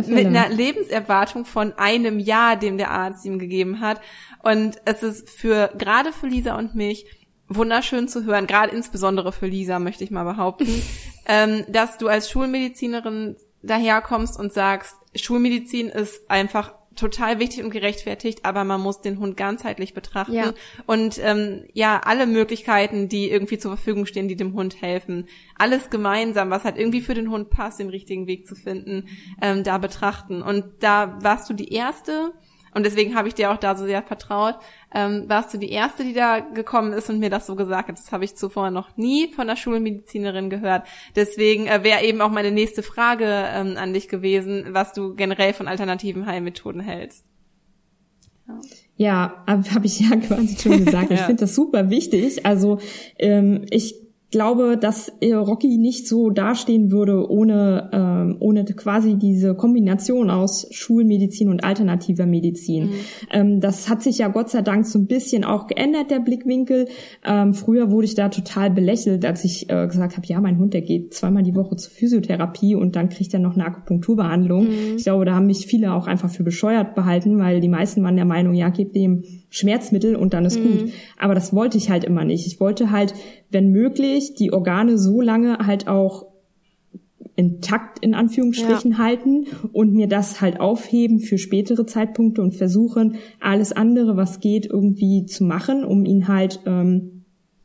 mit einer Lebenserwartung von einem Jahr, dem der Arzt ihm gegeben hat. Und es ist für, gerade für Lisa und mich, wunderschön zu hören, gerade insbesondere für Lisa, möchte ich mal behaupten, ähm, dass du als Schulmedizinerin daherkommst und sagst, Schulmedizin ist einfach total wichtig und gerechtfertigt, aber man muss den Hund ganzheitlich betrachten Ja. und ähm, ja alle Möglichkeiten, die irgendwie zur Verfügung stehen, die dem Hund helfen, alles gemeinsam, was halt irgendwie für den Hund passt, den richtigen Weg zu finden, ähm, da betrachten. Und da warst du die erste. Und deswegen habe ich dir auch da so sehr vertraut. Ähm, warst du die erste, die da gekommen ist und mir das so gesagt hat? Das habe ich zuvor noch nie von der Schulmedizinerin gehört. Deswegen äh, wäre eben auch meine nächste Frage ähm, an dich gewesen, was du generell von alternativen Heilmethoden hältst. Ja, habe ich ja quasi schon gesagt. Ich Ja. finde das super wichtig. Also ähm, ich glaube, dass äh, Rocky nicht so dastehen würde ohne ähm, ohne quasi diese Kombination aus Schulmedizin und alternativer Medizin. Ähm, das hat sich ja Gott sei Dank so ein bisschen auch geändert der Blickwinkel. Ähm, früher wurde ich da total belächelt, als ich äh, gesagt habe, ja, mein Hund, der geht zweimal die Woche zur Physiotherapie und dann kriegt er noch eine Akupunkturbehandlung. Ich glaube, da haben mich viele auch einfach für bescheuert behalten, weil die meisten waren der Meinung, ja, gib dem Schmerzmittel und dann ist gut. Aber das wollte ich halt immer nicht. Ich wollte halt, wenn möglich, die Organe so lange halt auch intakt in Anführungsstrichen halten und mir das halt aufheben für spätere Zeitpunkte und versuchen, alles andere, was geht, irgendwie zu machen, um ihn halt ähm,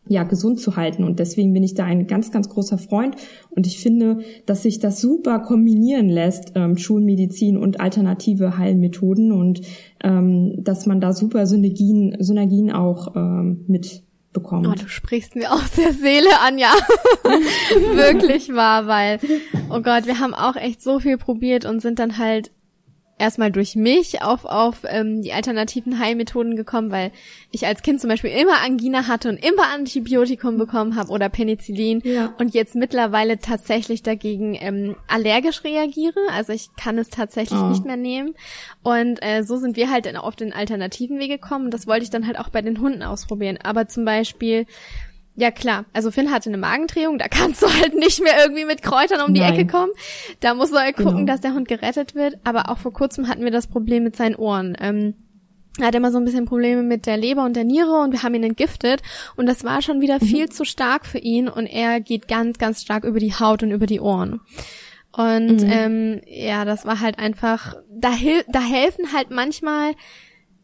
ja, gesund zu halten. Und deswegen bin ich da ein ganz, ganz großer Freund. Und ich finde, dass sich das super kombinieren lässt, ähm, Schulmedizin und alternative Heilmethoden und ähm, dass man da super Synergien, Synergien auch ähm, mitbekommt. Oh, du sprichst mir aus der Seele, Anja. Wirklich wahr, weil, oh Gott, wir haben auch echt so viel probiert und sind dann halt erstmal durch mich auf, auf ähm, die alternativen Heilmethoden gekommen, weil ich als Kind zum Beispiel immer Angina hatte und immer Antibiotikum bekommen habe oder Penicillin Ja. und jetzt mittlerweile tatsächlich dagegen ähm, allergisch reagiere. Also ich kann es tatsächlich Oh. nicht mehr nehmen. Und äh, so sind wir halt dann auf den alternativen Weg gekommen. Das wollte ich dann halt auch bei den Hunden ausprobieren. Aber zum Beispiel ja klar, also Finn hatte eine Magendrehung, da kannst du halt nicht mehr irgendwie mit Kräutern um die Nein. Ecke kommen. Da musst du halt gucken, Genau. dass der Hund gerettet wird. Aber auch vor kurzem hatten wir das Problem mit seinen Ohren. Ähm, er hat immer so ein bisschen Probleme mit der Leber und der Niere und wir haben ihn entgiftet und das war schon wieder viel zu stark für ihn und er geht ganz, ganz stark über die Haut und über die Ohren. Und ähm, ja, das war halt einfach, da, hil da helfen halt manchmal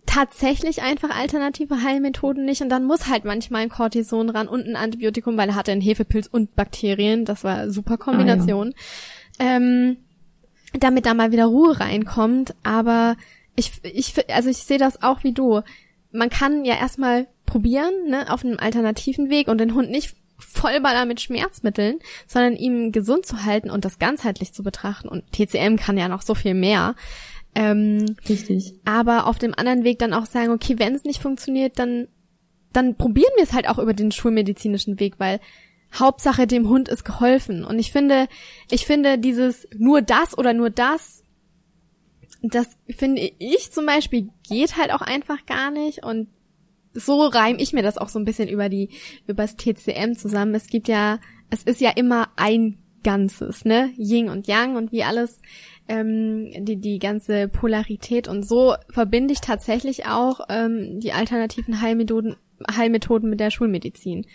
tatsächlich einfach alternative Heilmethoden nicht und dann muss halt manchmal ein Cortison ran und ein Antibiotikum, weil er hatte einen Hefepilz und Bakterien. Das war eine super Kombination. ähm, damit da mal wieder Ruhe reinkommt. Aber ich, ich, also ich sehe das auch wie du. Man kann ja erstmal probieren, ne, auf einem alternativen Weg und den Hund nicht vollballern mit Schmerzmitteln, sondern ihm gesund zu halten und das ganzheitlich zu betrachten. Und TCM kann ja noch so viel mehr. Ähm, Richtig. aber auf dem anderen Weg dann auch sagen, okay, wenn es nicht funktioniert, dann, dann probieren wir es halt auch über den schulmedizinischen Weg, weil Hauptsache dem Hund ist geholfen. Und ich finde, ich finde dieses nur das oder nur das, das finde ich zum Beispiel geht halt auch einfach gar nicht und so reim ich mir das auch so ein bisschen über die, übers TCM zusammen. Es gibt ja, es ist ja immer ein Ganzes, ne? Yin und Yang und wie alles, ähm, die, die ganze Polarität und so verbinde ich tatsächlich auch ähm, die alternativen Heilmethoden, Heilmethoden mit der Schulmedizin.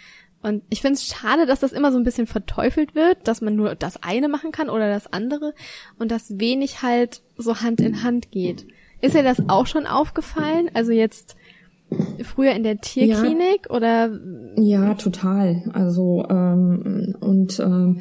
Und ich finde es schade, dass das immer so ein bisschen verteufelt wird, dass man nur das eine machen kann oder das andere und dass wenig halt so Hand in Hand geht. Ist dir das auch schon aufgefallen? Also jetzt früher in der Tierklinik oder Ja, total. Also ähm, und ähm,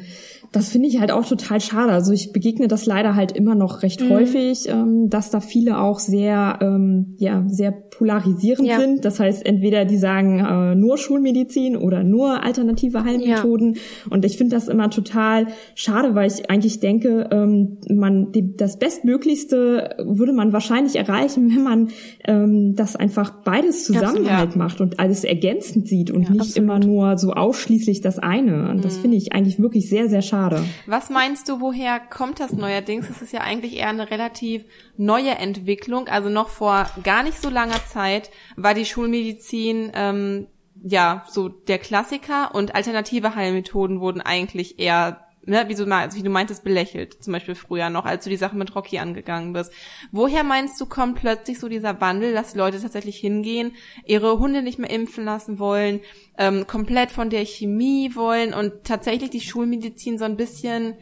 das finde ich halt auch total schade. Also ich begegne das leider halt immer noch recht Mhm. häufig, ähm, dass da viele auch sehr, ähm, ja, sehr polarisierend Ja. sind. Das heißt, entweder die sagen äh, nur Schulmedizin oder nur alternative Heilmethoden. Und ich finde das immer total schade, weil ich eigentlich denke, ähm, man die, das Bestmöglichste würde man wahrscheinlich erreichen, wenn man ähm, das einfach beides zusammen ja. halt macht und alles ergänzend sieht und Ja, nicht absolut. immer nur so ausschließlich das eine. Und das finde ich eigentlich wirklich sehr, sehr schade. Was meinst du, woher kommt das neuerdings? Es ist ja eigentlich eher eine relativ neue Entwicklung. Also noch vor gar nicht so langer Zeit war die Schulmedizin ähm, ja so der Klassiker und alternative Heilmethoden wurden eigentlich eher Ne, wie, du, mal- wie du meintest, belächelt, zum Beispiel früher noch, als du die Sache mit Rocky angegangen bist. Woher meinst du, kommt plötzlich so dieser Wandel, dass Leute tatsächlich hingehen, ihre Hunde nicht mehr impfen lassen wollen, ähm, komplett von der Chemie wollen und tatsächlich die Schulmedizin so ein bisschen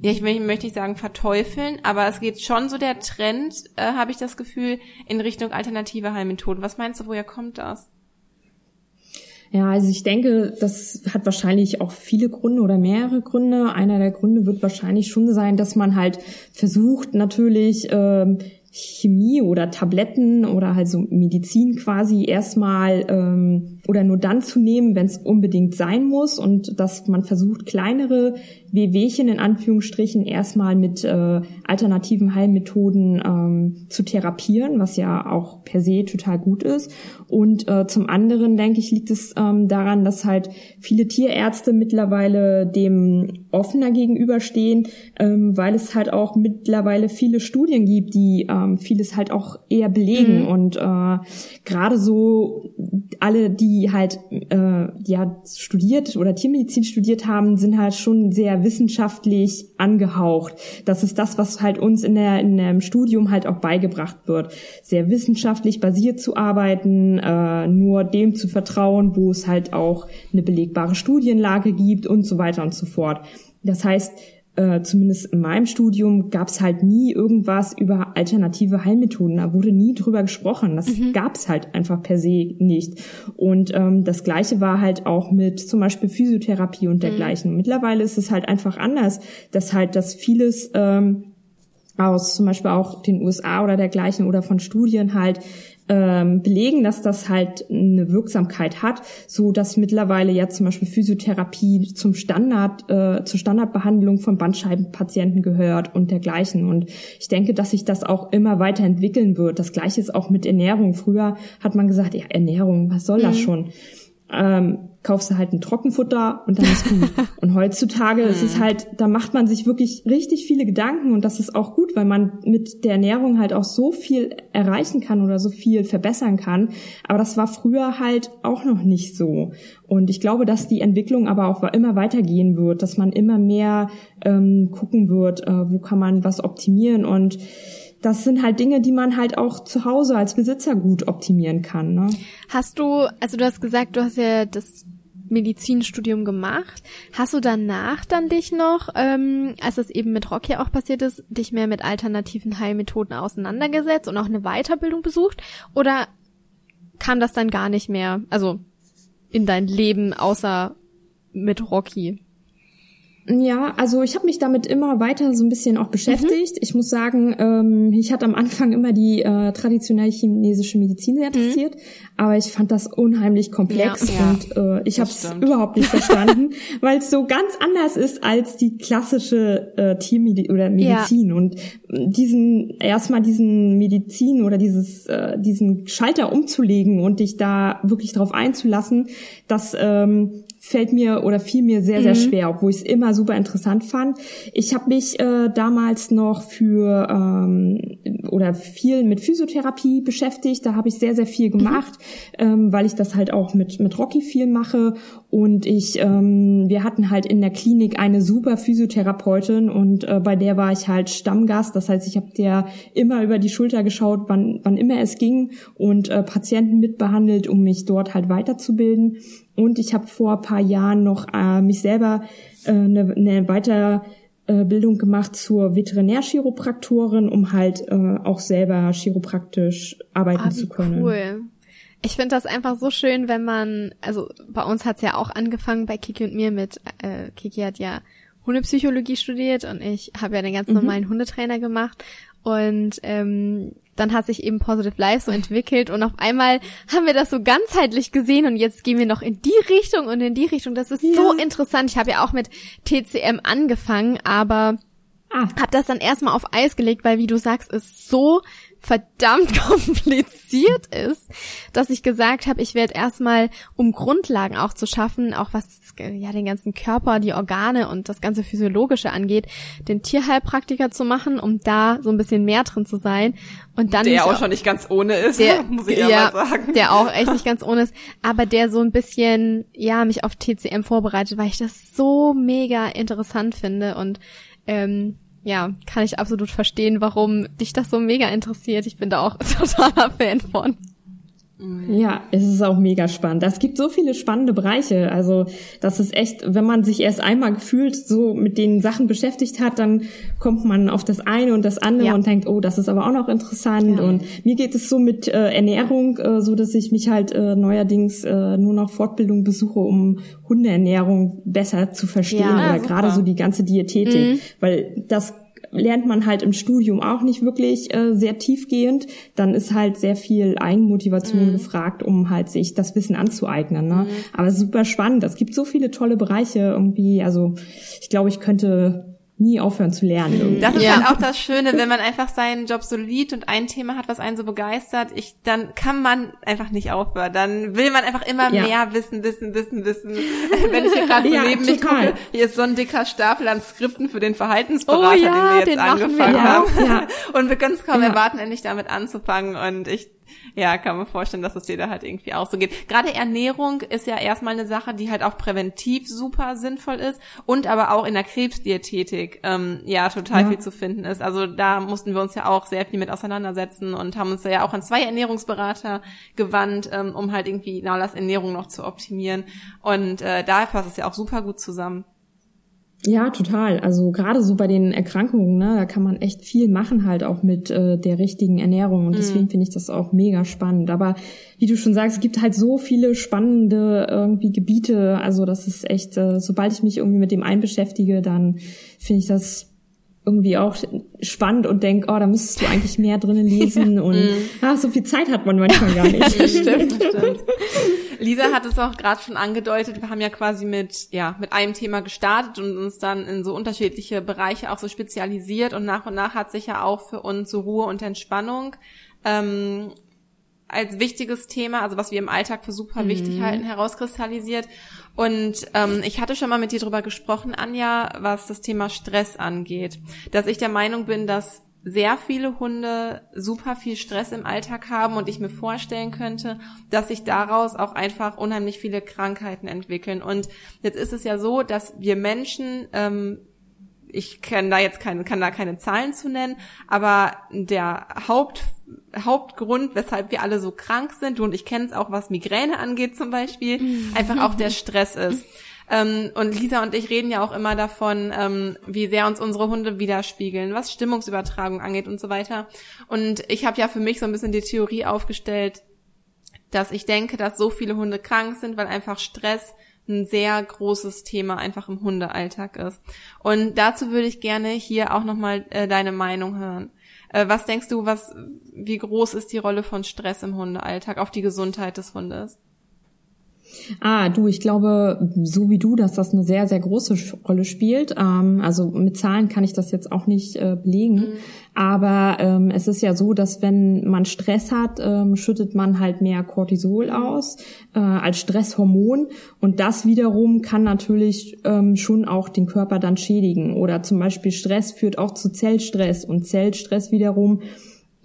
ja, ich möchte nicht sagen verteufeln, aber es geht schon so der Trend, äh, habe ich das Gefühl, in Richtung alternative Heilmethoden. Was meinst du, woher kommt das? Ja, also ich denke, das hat wahrscheinlich auch viele Gründe oder mehrere Gründe. Einer der Gründe wird wahrscheinlich schon sein, dass man halt versucht, natürlich ähm, Chemie oder Tabletten oder halt so Medizin quasi erstmal ähm, oder nur dann zu nehmen, wenn es unbedingt sein muss und dass man versucht, kleinere Wehwehchen in Anführungsstrichen erstmal mit äh, alternativen Heilmethoden ähm, zu therapieren, was ja auch per se total gut ist. Und äh, zum anderen, denke ich, liegt es ähm, daran, dass halt viele Tierärzte mittlerweile dem offener gegenüberstehen, ähm, weil es halt auch mittlerweile viele Studien gibt, die ähm, vieles halt auch eher belegen. Mhm. Und äh, gerade so alle, die die halt äh, ja studiert oder Tiermedizin studiert haben, sind halt schon sehr wissenschaftlich angehaucht. Das ist das, was halt uns in der in dem Studium halt auch beigebracht wird, sehr wissenschaftlich basiert zu arbeiten, äh, nur dem zu vertrauen, wo es halt auch eine belegbare Studienlage gibt und so weiter und so fort. Das heißt, äh, zumindest in meinem Studium gab es halt nie irgendwas über alternative Heilmethoden. Da wurde nie drüber gesprochen. Das mhm. gab es halt einfach per se nicht. Und ähm, das Gleiche war halt auch mit zum Beispiel Physiotherapie und dergleichen. Mhm. Mittlerweile ist es halt einfach anders, dass halt das vieles ähm, aus zum Beispiel auch den USA oder dergleichen oder von Studien halt ähm, belegen, dass das halt eine Wirksamkeit hat, so dass mittlerweile ja zum Beispiel Physiotherapie zum Standard, äh, zur Standardbehandlung von Bandscheibenpatienten gehört und dergleichen. Und ich denke, dass sich das auch immer weiterentwickeln wird. Das Gleiche ist auch mit Ernährung. Früher hat man gesagt, ja, Ernährung, was soll das mhm. schon? Ähm, kaufst du halt ein Trockenfutter und dann ist gut. und heutzutage ist es halt, da macht man sich wirklich richtig viele Gedanken und das ist auch gut, weil man mit der Ernährung halt auch so viel erreichen kann oder so viel verbessern kann. Aber das war früher halt auch noch nicht so. Und ich glaube, dass die Entwicklung aber auch immer weitergehen wird, dass man immer mehr ähm, gucken wird, äh, wo kann man was optimieren und das sind halt Dinge, die man halt auch zu Hause als Besitzer gut optimieren kann. Ne? Hast du, also du hast gesagt, du hast ja das Medizinstudium gemacht. Hast du danach dann dich noch, ähm, als das eben mit Rocky auch passiert ist, dich mehr mit alternativen Heilmethoden auseinandergesetzt und auch eine Weiterbildung besucht? Oder kam das dann gar nicht mehr, also in dein Leben außer mit Rocky? Ja, also ich habe mich damit immer weiter so ein bisschen auch beschäftigt. Mhm. Ich muss sagen, ähm, ich hatte am Anfang immer die äh, traditionelle chinesische Medizin sehr mhm. interessiert, mhm. aber ich fand das unheimlich komplex ja, und äh, ich habe es überhaupt nicht verstanden, weil es so ganz anders ist als die klassische äh, Tiermedizin oder Medizin ja. und diesen erstmal diesen Medizin oder dieses äh, diesen Schalter umzulegen und dich da wirklich drauf einzulassen, das ähm, fällt mir oder fiel mir sehr, sehr mhm. schwer, obwohl ich es immer super interessant fand. Ich habe mich äh, damals noch für ähm, oder viel mit Physiotherapie beschäftigt. Da habe ich sehr, sehr viel mhm. gemacht, mhm. ähm, weil ich das halt auch mit, mit Rocky viel mache. Und ich, ähm, wir hatten halt in der Klinik eine super Physiotherapeutin und äh, bei der war ich halt Stammgast. Das heißt, ich habe der immer über die Schulter geschaut, wann, wann immer es ging und äh, Patienten mitbehandelt, um mich dort halt weiterzubilden. Und ich habe vor paar Jahren noch äh, mich selber äh, eine, eine Weiterbildung gemacht zur Veterinärchiropraktorin, um halt äh, auch selber chiropraktisch arbeiten ah, zu können. Cool. Ich finde das einfach so schön, wenn man, also bei uns hat's ja auch angefangen bei Kiki und mir mit, äh, Kiki hat ja Hundepsychologie studiert und ich habe ja den ganz mhm. normalen Hundetrainer gemacht und ähm, dann hat sich eben Positive Life so entwickelt und auf einmal haben wir das so ganzheitlich gesehen und jetzt gehen wir noch in die Richtung und in die Richtung. Das ist ja. so interessant. Ich habe ja auch mit TCM angefangen, aber ah. habe das dann erstmal auf Eis gelegt, weil wie du sagst, ist so verdammt kompliziert ist, dass ich gesagt habe, ich werde erstmal, um Grundlagen auch zu schaffen, auch was ja den ganzen Körper, die Organe und das ganze Physiologische angeht, den Tierheilpraktiker zu machen, um da so ein bisschen mehr drin zu sein. Und dann der auch, auch schon nicht ganz ohne ist, der, muss ich ja, ja mal sagen. Der auch echt nicht ganz ohne ist, aber der so ein bisschen, ja, mich auf TCM vorbereitet, weil ich das so mega interessant finde und ähm, ja, kann ich absolut verstehen, warum dich das so mega interessiert. Ich bin da auch totaler Fan von. Ja, es ist auch mega spannend. Es gibt so viele spannende Bereiche. Also das ist echt, wenn man sich erst einmal gefühlt so mit den Sachen beschäftigt hat, dann kommt man auf das eine und das andere ja. und denkt, oh, das ist aber auch noch interessant. Ja. Und mir geht es so mit äh, Ernährung, äh, so dass ich mich halt äh, neuerdings äh, nur noch Fortbildung besuche, um Hundeernährung besser zu verstehen ja, oder gerade so die ganze Diätetik, mhm. weil das lernt man halt im Studium auch nicht wirklich äh, sehr tiefgehend, dann ist halt sehr viel Eigenmotivation mhm. gefragt, um halt sich das Wissen anzueignen. Ne? Mhm. Aber super spannend. Es gibt so viele tolle Bereiche irgendwie. Also ich glaube, ich könnte nie aufhören zu lernen. Irgendwie. Das ist ja. halt auch das Schöne, wenn man einfach seinen Job so liebt und ein Thema hat, was einen so begeistert, ich, dann kann man einfach nicht aufhören. Dann will man einfach immer ja. mehr wissen, wissen, wissen, wissen. wenn ich hier gerade so ja, neben mich gucke, hier ist so ein dicker Stapel an Skripten für den Verhaltensberater, oh, den wir jetzt den angefangen wir, haben. und wir können es kaum erwarten, endlich damit anzufangen. Und ich ja, kann man vorstellen, dass es dir da halt irgendwie auch so geht. Gerade Ernährung ist ja erstmal eine Sache, die halt auch präventiv super sinnvoll ist und aber auch in der Krebsdiätetik ähm, ja total ja. viel zu finden ist. Also da mussten wir uns ja auch sehr viel mit auseinandersetzen und haben uns ja auch an zwei Ernährungsberater gewandt, ähm, um halt irgendwie Naulas Ernährung noch zu optimieren. Und äh, daher passt es ja auch super gut zusammen. Ja, total. Also gerade so bei den Erkrankungen, ne, da kann man echt viel machen halt auch mit äh, der richtigen Ernährung und deswegen mhm. finde ich das auch mega spannend. Aber wie du schon sagst, es gibt halt so viele spannende irgendwie Gebiete. Also das ist echt, äh, sobald ich mich irgendwie mit dem einbeschäftige, dann finde ich das irgendwie auch spannend und denk, oh, da müsstest du eigentlich mehr drinnen lesen und mhm. ah, so viel Zeit hat man manchmal gar nicht. stimmt, stimmt. Lisa hat es auch gerade schon angedeutet, wir haben ja quasi mit, ja, mit einem Thema gestartet und uns dann in so unterschiedliche Bereiche auch so spezialisiert und nach und nach hat sich ja auch für uns so Ruhe und Entspannung ähm, als wichtiges Thema, also was wir im Alltag für super mhm. wichtig halten, herauskristallisiert. Und ähm, ich hatte schon mal mit dir drüber gesprochen, Anja, was das Thema Stress angeht, dass ich der Meinung bin, dass sehr viele Hunde super viel Stress im Alltag haben und ich mir vorstellen könnte, dass sich daraus auch einfach unheimlich viele Krankheiten entwickeln. Und jetzt ist es ja so, dass wir Menschen ähm, ich kann da jetzt keine, kann da keine Zahlen zu nennen, aber der Haupt, Hauptgrund, weshalb wir alle so krank sind, du und ich kennen es auch, was Migräne angeht zum Beispiel, mhm. einfach auch der Stress ist. Ähm, und Lisa und ich reden ja auch immer davon, ähm, wie sehr uns unsere Hunde widerspiegeln, was Stimmungsübertragung angeht und so weiter. Und ich habe ja für mich so ein bisschen die Theorie aufgestellt, dass ich denke, dass so viele Hunde krank sind, weil einfach Stress ein sehr großes Thema einfach im Hundealltag ist. Und dazu würde ich gerne hier auch nochmal äh, deine Meinung hören. Äh, was denkst du, was, wie groß ist die Rolle von Stress im Hundealltag auf die Gesundheit des Hundes? Ah, du, ich glaube, so wie du, dass das eine sehr, sehr große Rolle spielt. Ähm, also mit Zahlen kann ich das jetzt auch nicht äh, belegen. Mhm. Aber ähm, es ist ja so, dass wenn man Stress hat, ähm, schüttet man halt mehr Cortisol aus äh, als Stresshormon. Und das wiederum kann natürlich ähm, schon auch den Körper dann schädigen. Oder zum Beispiel Stress führt auch zu Zellstress. Und Zellstress wiederum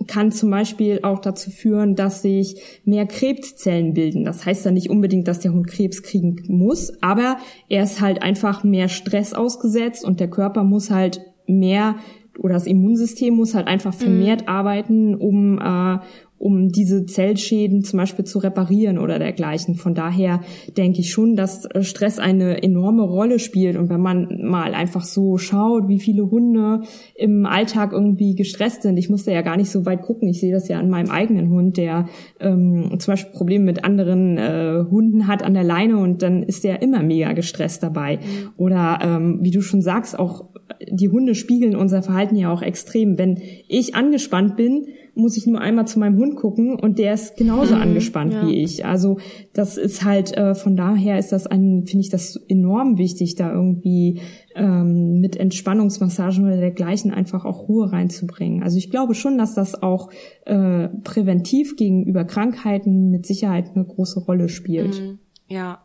kann zum Beispiel auch dazu führen, dass sich mehr Krebszellen bilden. Das heißt ja nicht unbedingt, dass der Hund Krebs kriegen muss, aber er ist halt einfach mehr Stress ausgesetzt und der Körper muss halt mehr oder das Immunsystem muss halt einfach vermehrt mhm. arbeiten, um, äh, um diese Zellschäden zum Beispiel zu reparieren oder dergleichen. Von daher denke ich schon, dass äh, Stress eine enorme Rolle spielt. Und wenn man mal einfach so schaut, wie viele Hunde im Alltag irgendwie gestresst sind, ich musste ja gar nicht so weit gucken. Ich sehe das ja an meinem eigenen Hund, der ähm, zum Beispiel Probleme mit anderen äh, Hunden hat an der Leine und dann ist der immer mega gestresst dabei. Mhm. Oder ähm, wie du schon sagst, auch die Hunde spiegeln unser Verhalten ja auch extrem. Wenn ich angespannt bin, muss ich nur einmal zu meinem Hund gucken und der ist genauso mhm, angespannt ja. wie ich. Also das ist halt, äh, von daher ist das ein, finde ich das enorm wichtig, da irgendwie ähm, mit Entspannungsmassagen oder dergleichen einfach auch Ruhe reinzubringen. Also ich glaube schon, dass das auch äh, präventiv gegenüber Krankheiten mit Sicherheit eine große Rolle spielt. Mhm, ja.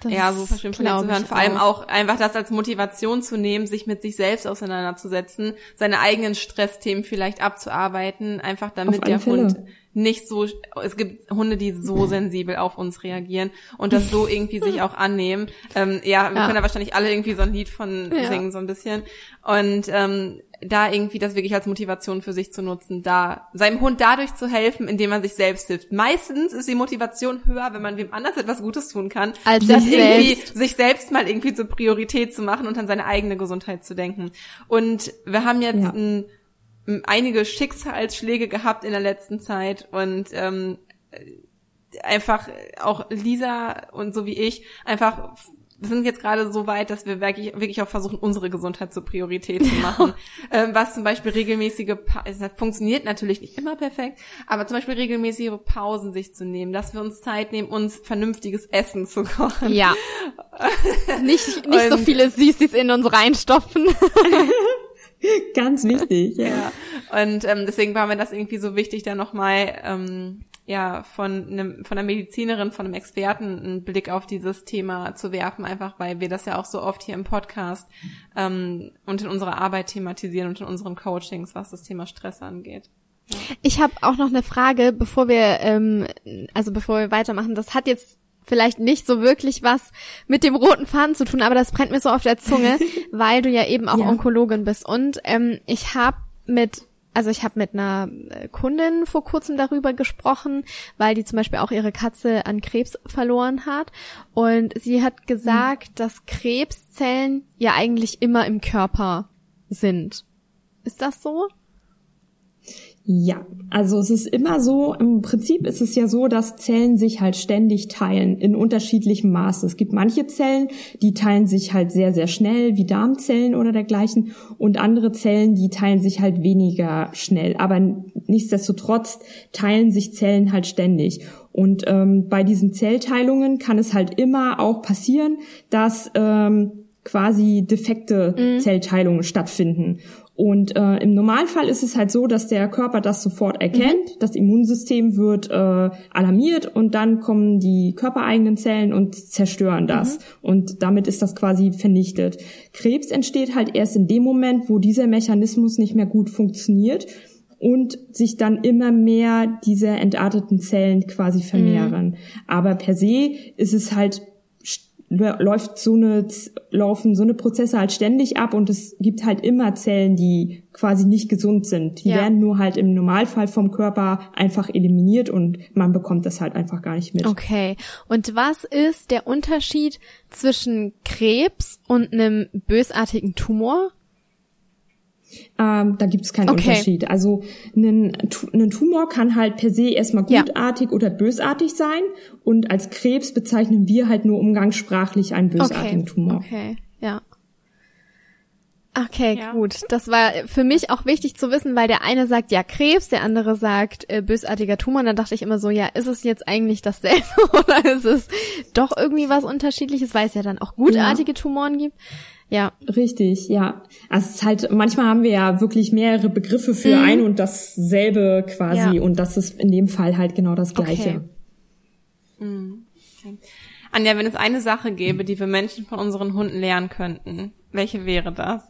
Das ja, so verschwimmt von zu hören. Vor allem auch einfach das als Motivation zu nehmen, sich mit sich selbst auseinanderzusetzen, seine eigenen Stressthemen vielleicht abzuarbeiten, einfach damit der Fälle. Hund nicht so, es gibt Hunde, die so sensibel auf uns reagieren und das so irgendwie sich auch annehmen. Ähm, ja, wir ja. können da wahrscheinlich alle irgendwie so ein Lied von ja. singen, so ein bisschen. Und ähm, da irgendwie das wirklich als Motivation für sich zu nutzen, da seinem Hund dadurch zu helfen, indem man sich selbst hilft. Meistens ist die Motivation höher, wenn man wem anders etwas Gutes tun kann, als das sich irgendwie selbst. sich selbst mal irgendwie zur Priorität zu machen und an seine eigene Gesundheit zu denken. Und wir haben jetzt Ja. ein, einige Schicksalsschläge gehabt in der letzten Zeit und ähm, einfach auch Lisa und so wie ich einfach wir sind jetzt gerade so weit, dass wir wirklich, wirklich auch versuchen, unsere Gesundheit zur Priorität zu machen. ähm, was zum Beispiel regelmäßige, pa es funktioniert natürlich nicht immer perfekt, aber zum Beispiel regelmäßige Pausen sich zu nehmen, dass wir uns Zeit nehmen, uns vernünftiges Essen zu kochen. Ja. nicht nicht so viele Süßis in uns reinstopfen. Ganz wichtig, ja. Ja. Und ähm, deswegen war mir das irgendwie so wichtig, da nochmal ähm, ja von einem von einer Medizinerin, von einem Experten einen Blick auf dieses Thema zu werfen, einfach weil wir das ja auch so oft hier im Podcast ähm, und in unserer Arbeit thematisieren und in unseren Coachings, was das Thema Stress angeht. Ich habe auch noch eine Frage, bevor wir, ähm, also bevor wir weitermachen. Das hat jetzt vielleicht nicht so wirklich was mit dem roten Faden zu tun, aber das brennt mir so auf der Zunge, weil du ja eben auch Ja. Onkologin bist. Und ähm, ich habe mit also ich habe mit einer äh, Kundin vor kurzem darüber gesprochen, weil die zum Beispiel auch ihre Katze an Krebs verloren hat. Und sie hat gesagt, dass Krebszellen ja eigentlich immer im Körper sind. Ist das so? Ja, also es ist immer so, im Prinzip ist es ja so, dass Zellen sich halt ständig teilen in unterschiedlichem Maße. Es gibt manche Zellen, die teilen sich halt sehr, sehr schnell, wie Darmzellen oder dergleichen, und andere Zellen, die teilen sich halt weniger schnell. Aber nichtsdestotrotz teilen sich Zellen halt ständig. Und ähm, bei diesen Zellteilungen kann es halt immer auch passieren, dass ähm, quasi defekte Zellteilungen stattfinden. Und äh, im Normalfall ist es halt so, dass der Körper das sofort erkennt, das Immunsystem wird äh, alarmiert und dann kommen die körpereigenen Zellen und zerstören das. Und damit ist das quasi vernichtet. Krebs entsteht halt erst in dem Moment, wo dieser Mechanismus nicht mehr gut funktioniert und sich dann immer mehr diese entarteten Zellen quasi vermehren. Aber per se ist es halt läuft so eine laufen so eine Prozesse halt ständig ab und es gibt halt immer Zellen, die quasi nicht gesund sind. Die Ja. werden nur halt im Normalfall vom Körper einfach eliminiert und man bekommt das halt einfach gar nicht mit. Okay. Und was ist der Unterschied zwischen Krebs und einem bösartigen Tumor? Ähm, da gibt es keinen Okay. Unterschied. Also ein, ein Tumor kann halt per se erstmal Ja. gutartig oder bösartig sein und als Krebs bezeichnen wir halt nur umgangssprachlich einen bösartigen okay. Tumor. Okay, ja. Okay, Ja. gut. Das war für mich auch wichtig zu wissen, weil der eine sagt ja Krebs, der andere sagt äh, bösartiger Tumor. Und dann dachte ich immer so, ja, ist es jetzt eigentlich dasselbe oder ist es doch irgendwie was Unterschiedliches, weil es ja dann auch gutartige Tumoren gibt. Ja, Richtig, ja. Also es ist halt, manchmal haben wir ja wirklich mehrere Begriffe für ein und dasselbe quasi Mhm. Ja. und das ist in dem Fall halt genau das Gleiche. Okay. Anja, wenn es eine Sache gäbe, die wir Menschen von unseren Hunden lernen könnten, welche wäre das?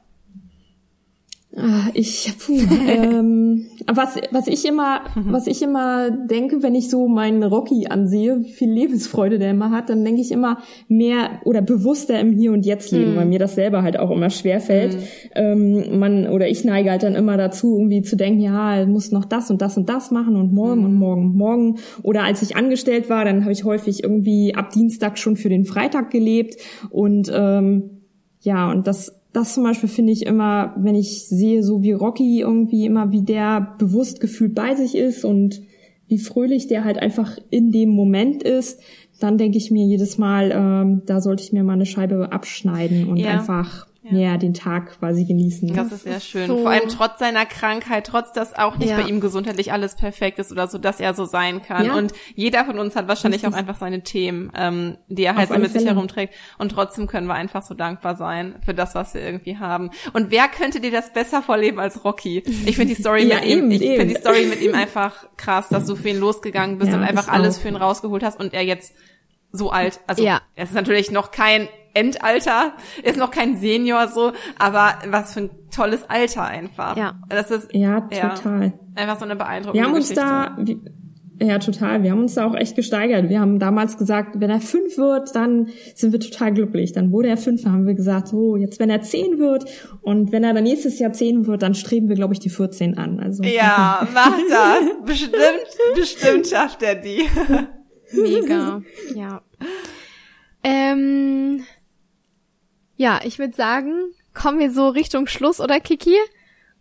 Ah, Ich, puh, ähm, was, was ich immer, was ich immer denke, wenn ich so meinen Rocky ansehe, wie viel Lebensfreude der immer hat, dann denke ich immer mehr oder bewusster im Hier und Jetzt leben, weil mir das selber halt auch immer schwer fällt. Ähm, man oder ich neige halt dann immer dazu, irgendwie zu denken, ja, muss noch das und das und das machen und morgen und morgen und morgen. Oder als ich angestellt war, dann habe ich häufig irgendwie ab Dienstag schon für den Freitag gelebt. Und ähm, ja, und das, das zum Beispiel finde ich immer, wenn ich sehe, so wie Rocky irgendwie immer, wie der bewusst gefühlt bei sich ist und wie fröhlich der halt einfach in dem Moment ist, dann denke ich mir jedes Mal, ähm, da sollte ich mir mal eine Scheibe abschneiden und Ja. einfach ja. den Tag quasi genießen. Das ist sehr schön. so- Vor allem trotz seiner Krankheit, trotz dass auch nicht Ja. bei ihm gesundheitlich alles perfekt ist oder so, dass er so sein kann. Ja. Und jeder von uns hat wahrscheinlich auch einfach seine Themen, ähm, die er halt so mit sich herumträgt. Und trotzdem können wir einfach so dankbar sein für das, was wir irgendwie haben. Und wer könnte dir das besser vorleben als Rocky? Ich finde die Story Ja, mit ihm, eben, ich eben. finde die Story mit ihm einfach krass, dass du für ihn losgegangen bist Ja, und einfach ich alles auch. für ihn rausgeholt hast und er jetzt so alt, also Ja. er ist natürlich noch kein Endalter, ist noch kein Senior so, aber was für ein tolles Alter einfach. Ja. Das ist Ja, Ja. total. einfach so eine beeindruckende Wir haben uns Geschichte. da, Ja, total. Wir haben uns da auch echt gesteigert. Wir haben damals gesagt, wenn er fünf wird, dann sind wir total glücklich. Dann wurde er fünf, dann haben wir gesagt, so, jetzt wenn er zehn wird und wenn er dann nächstes Jahr zehn wird, dann streben wir, glaube ich, die 14 an. Also Ja, mach das. Bestimmt, bestimmt schafft er die. Mega, ja. Ähm, ja, ich würde sagen, kommen wir so Richtung Schluss, oder Kiki?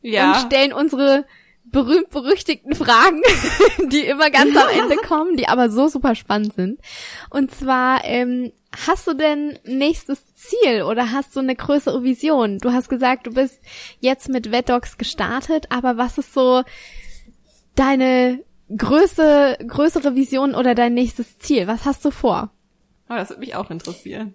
Ja. Und stellen unsere berühmt-berüchtigten Fragen, die immer ganz am Ende kommen, die aber so super spannend sind. Und zwar, ähm, hast du denn nächstes Ziel oder hast du eine größere Vision? Du hast gesagt, du bist jetzt mit Vetdogs gestartet, aber was ist so deine größte, größere Vision oder dein nächstes Ziel? Was hast du vor? Oh, das würde mich auch interessieren.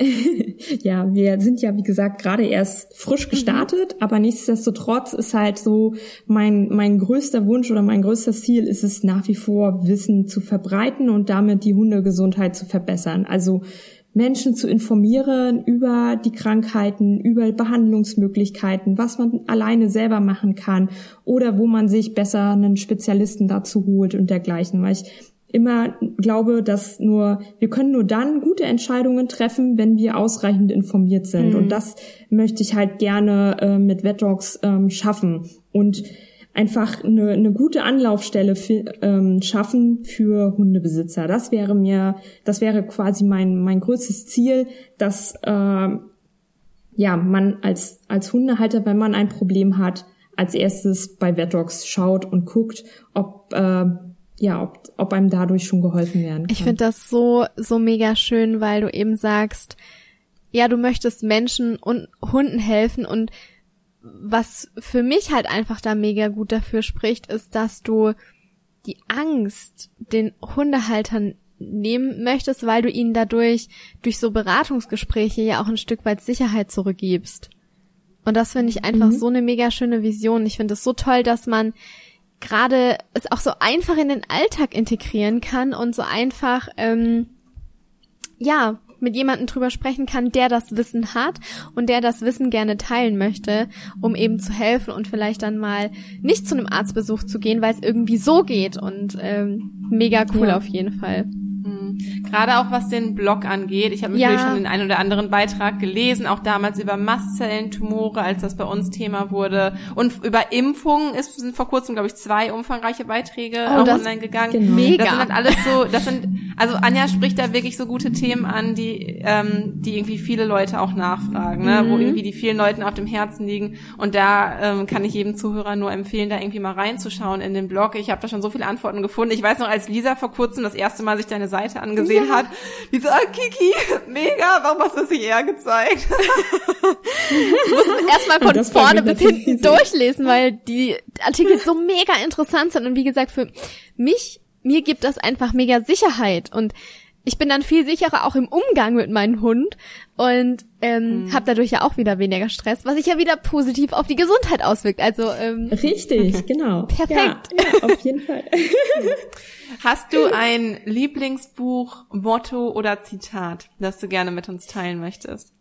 ja, wir sind ja, wie gesagt, gerade erst frisch mhm. gestartet, mhm. aber nichtsdestotrotz ist halt so mein, mein größter Wunsch oder mein größter Ziel ist es nach wie vor, Wissen zu verbreiten und damit die Hundegesundheit zu verbessern. Also Menschen zu informieren über die Krankheiten, über Behandlungsmöglichkeiten, was man alleine selber machen kann oder wo man sich besser einen Spezialisten dazu holt und dergleichen. Weil ich immer glaube, dass nur, wir können nur dann gute Entscheidungen treffen, wenn wir ausreichend informiert sind. Mhm. Und das möchte ich halt gerne äh, mit Vetdogs ähm, schaffen. Und einfach eine, eine gute Anlaufstelle für, ähm, schaffen für Hundebesitzer. Das wäre mir, das wäre quasi mein, mein größtes Ziel, dass äh, ja, man als, als Hundehalter, wenn man ein Problem hat, als erstes bei Vetdogs schaut und guckt, ob äh, ja, ob, ob einem dadurch schon geholfen werden kann. Ich finde das so, so mega schön, weil du eben sagst, ja, du möchtest Menschen und Hunden helfen und was für mich halt einfach da mega gut dafür spricht, ist, dass du die Angst den Hundehaltern nehmen möchtest, weil du ihnen dadurch durch so Beratungsgespräche ja auch ein Stück weit Sicherheit zurückgibst. Und das finde ich einfach mhm. so eine mega schöne Vision. Ich finde es so toll, dass man gerade es auch so einfach in den Alltag integrieren kann und so einfach, ähm, ja, mit jemandem drüber sprechen kann, der das Wissen hat und der das Wissen gerne teilen möchte, um eben zu helfen und vielleicht dann mal nicht zu einem Arztbesuch zu gehen, weil es irgendwie so geht und ähm, mega cool ja. auf jeden Fall. Gerade auch was den Blog angeht. Ich habe natürlich ja. schon den einen oder anderen Beitrag gelesen, auch damals über Mastzellentumore, als das bei uns Thema wurde. Und über Impfungen ist, sind vor kurzem, glaube ich, zwei umfangreiche Beiträge oh, auch online gegangen. Genau. Mega. Das sind halt alles so, das sind, also Anja spricht da wirklich so gute Themen an, die, ähm, die irgendwie viele Leute auch nachfragen, ne? Mhm. wo irgendwie die vielen Leuten auf dem Herzen liegen. Und da ähm, kann ich jedem Zuhörer nur empfehlen, da irgendwie mal reinzuschauen in den Blog. Ich habe da schon so viele Antworten gefunden. Ich weiß noch, als Lisa vor kurzem das erste Mal sich deine Seite angesehen ja. hat, die so, ah, Kiki, mega, warum hast du das nicht eher gezeigt? du musst erstmal von vorne bis hinten durchlesen, weil die Artikel so mega interessant sind und wie gesagt, für mich, mir gibt das einfach mega Sicherheit und ich bin dann viel sicherer auch im Umgang mit meinem Hund und ähm, mhm. habe dadurch ja auch wieder weniger Stress, was sich ja wieder positiv auf die Gesundheit auswirkt. Also ähm, richtig, genau. Perfekt. Ja, ja, auf jeden Fall. Hast du ein Lieblingsbuch, Motto oder Zitat, das du gerne mit uns teilen möchtest?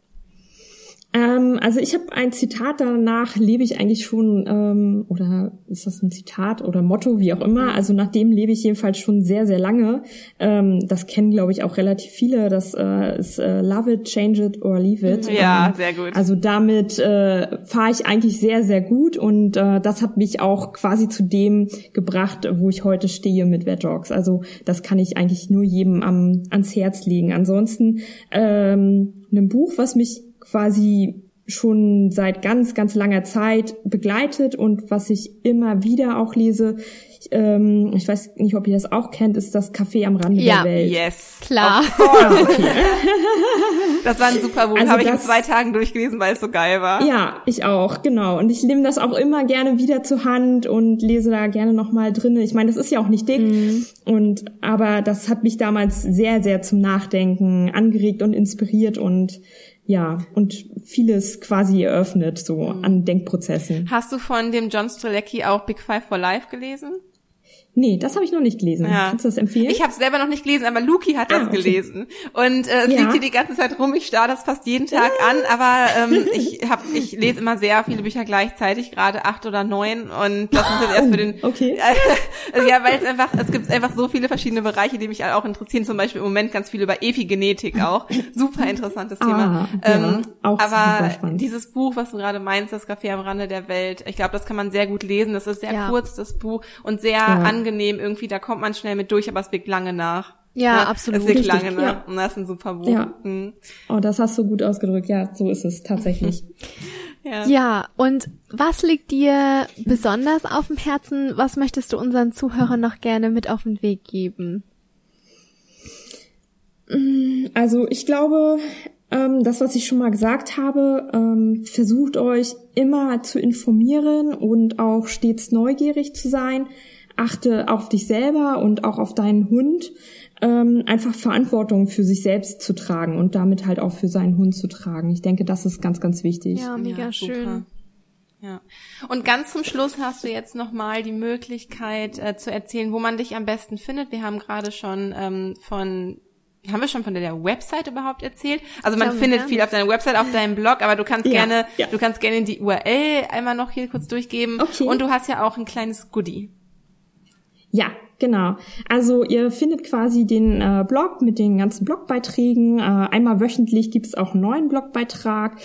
Ähm, also ich habe ein Zitat, danach lebe ich eigentlich schon, ähm, oder ist das ein Zitat oder Motto, wie auch immer. Also nach dem lebe ich jedenfalls schon sehr, sehr lange. Ähm, das kennen, glaube ich, auch relativ viele. Das äh, ist äh, Love it, change it or leave it. Ja, ähm, sehr gut. Also damit äh, fahre ich eigentlich sehr, sehr gut und äh, das hat mich auch quasi zu dem gebracht, wo ich heute stehe mit Vet Dogs. Also das kann ich eigentlich nur jedem am, ans Herz legen. Ansonsten ähm, ein Buch, was mich quasi schon seit ganz, ganz langer Zeit begleitet und was ich immer wieder auch lese, ich, ähm, ich weiß nicht, ob ihr das auch kennt, ist das Café am Rande ja, der Welt. Yes, klar. okay. das war ein super Buch, also habe ich in zwei Tagen durchgelesen, weil es so geil war. Ja, ich auch, genau. Und ich nehme das auch immer gerne wieder zur Hand und lese da gerne nochmal drin. Ich meine, das ist ja auch nicht dick. Mhm. Und aber das hat mich damals sehr, sehr zum Nachdenken angeregt und inspiriert und ja, und vieles quasi eröffnet, so mhm. an Denkprozessen. Hast du von dem John Strzelecki auch Big Five for Life gelesen? Nee, das habe ich noch nicht gelesen. Ja. Kannst du das empfehlen? Ich habe es selber noch nicht gelesen, aber Luki hat das ah, okay. gelesen. Und äh, es ja. liegt hier die ganze Zeit rum. Ich starre das fast jeden Tag an, aber ähm, ich hab, ich lese immer sehr viele Bücher gleichzeitig, gerade acht oder neun. Und das ist jetzt erst für den. Okay. also, ja, weil es einfach, es gibt einfach so viele verschiedene Bereiche, die mich auch interessieren. Zum Beispiel im Moment ganz viel über Epigenetik auch. Super interessantes Thema. Ah, ähm, ja, auch aber dieses Buch, was du gerade meinst, das Café am Rande der Welt, ich glaube, das kann man sehr gut lesen. Das ist sehr ja. kurz, das Buch, und sehr angenehm angenehm irgendwie, da kommt man schnell mit durch, aber es wirkt lange nach. Ja, ja absolut. Es wirkt Richtig, lange nach. Ja. Und das ist ein super Buch. Ja. Mhm. Oh, das hast du gut ausgedrückt. Ja, so ist es tatsächlich. ja. ja, und was liegt dir besonders auf dem Herzen? Was möchtest du unseren Zuhörern noch gerne mit auf den Weg geben? Mm, also ich glaube, ähm, das, was ich schon mal gesagt habe, ähm, versucht euch immer zu informieren und auch stets neugierig zu sein achte auf dich selber und auch auf deinen Hund, ähm, einfach Verantwortung für sich selbst zu tragen und damit halt auch für seinen Hund zu tragen. Ich denke, das ist ganz, ganz wichtig. Ja, mega ja, schön. Ja. Und ganz zum Schluss hast du jetzt nochmal die Möglichkeit äh, zu erzählen, wo man dich am besten findet. Wir haben gerade schon ähm, von haben wir schon von der Website überhaupt erzählt? Also man glaube, findet ja. viel auf deiner Website, auf deinem Blog, aber du kannst ja, gerne, ja. du kannst gerne die URL einmal noch hier kurz durchgeben. Okay. Und du hast ja auch ein kleines Goodie. Ja, genau. Also ihr findet quasi den äh, Blog mit den ganzen Blogbeiträgen. Äh, einmal wöchentlich gibt's auch einen neuen Blogbeitrag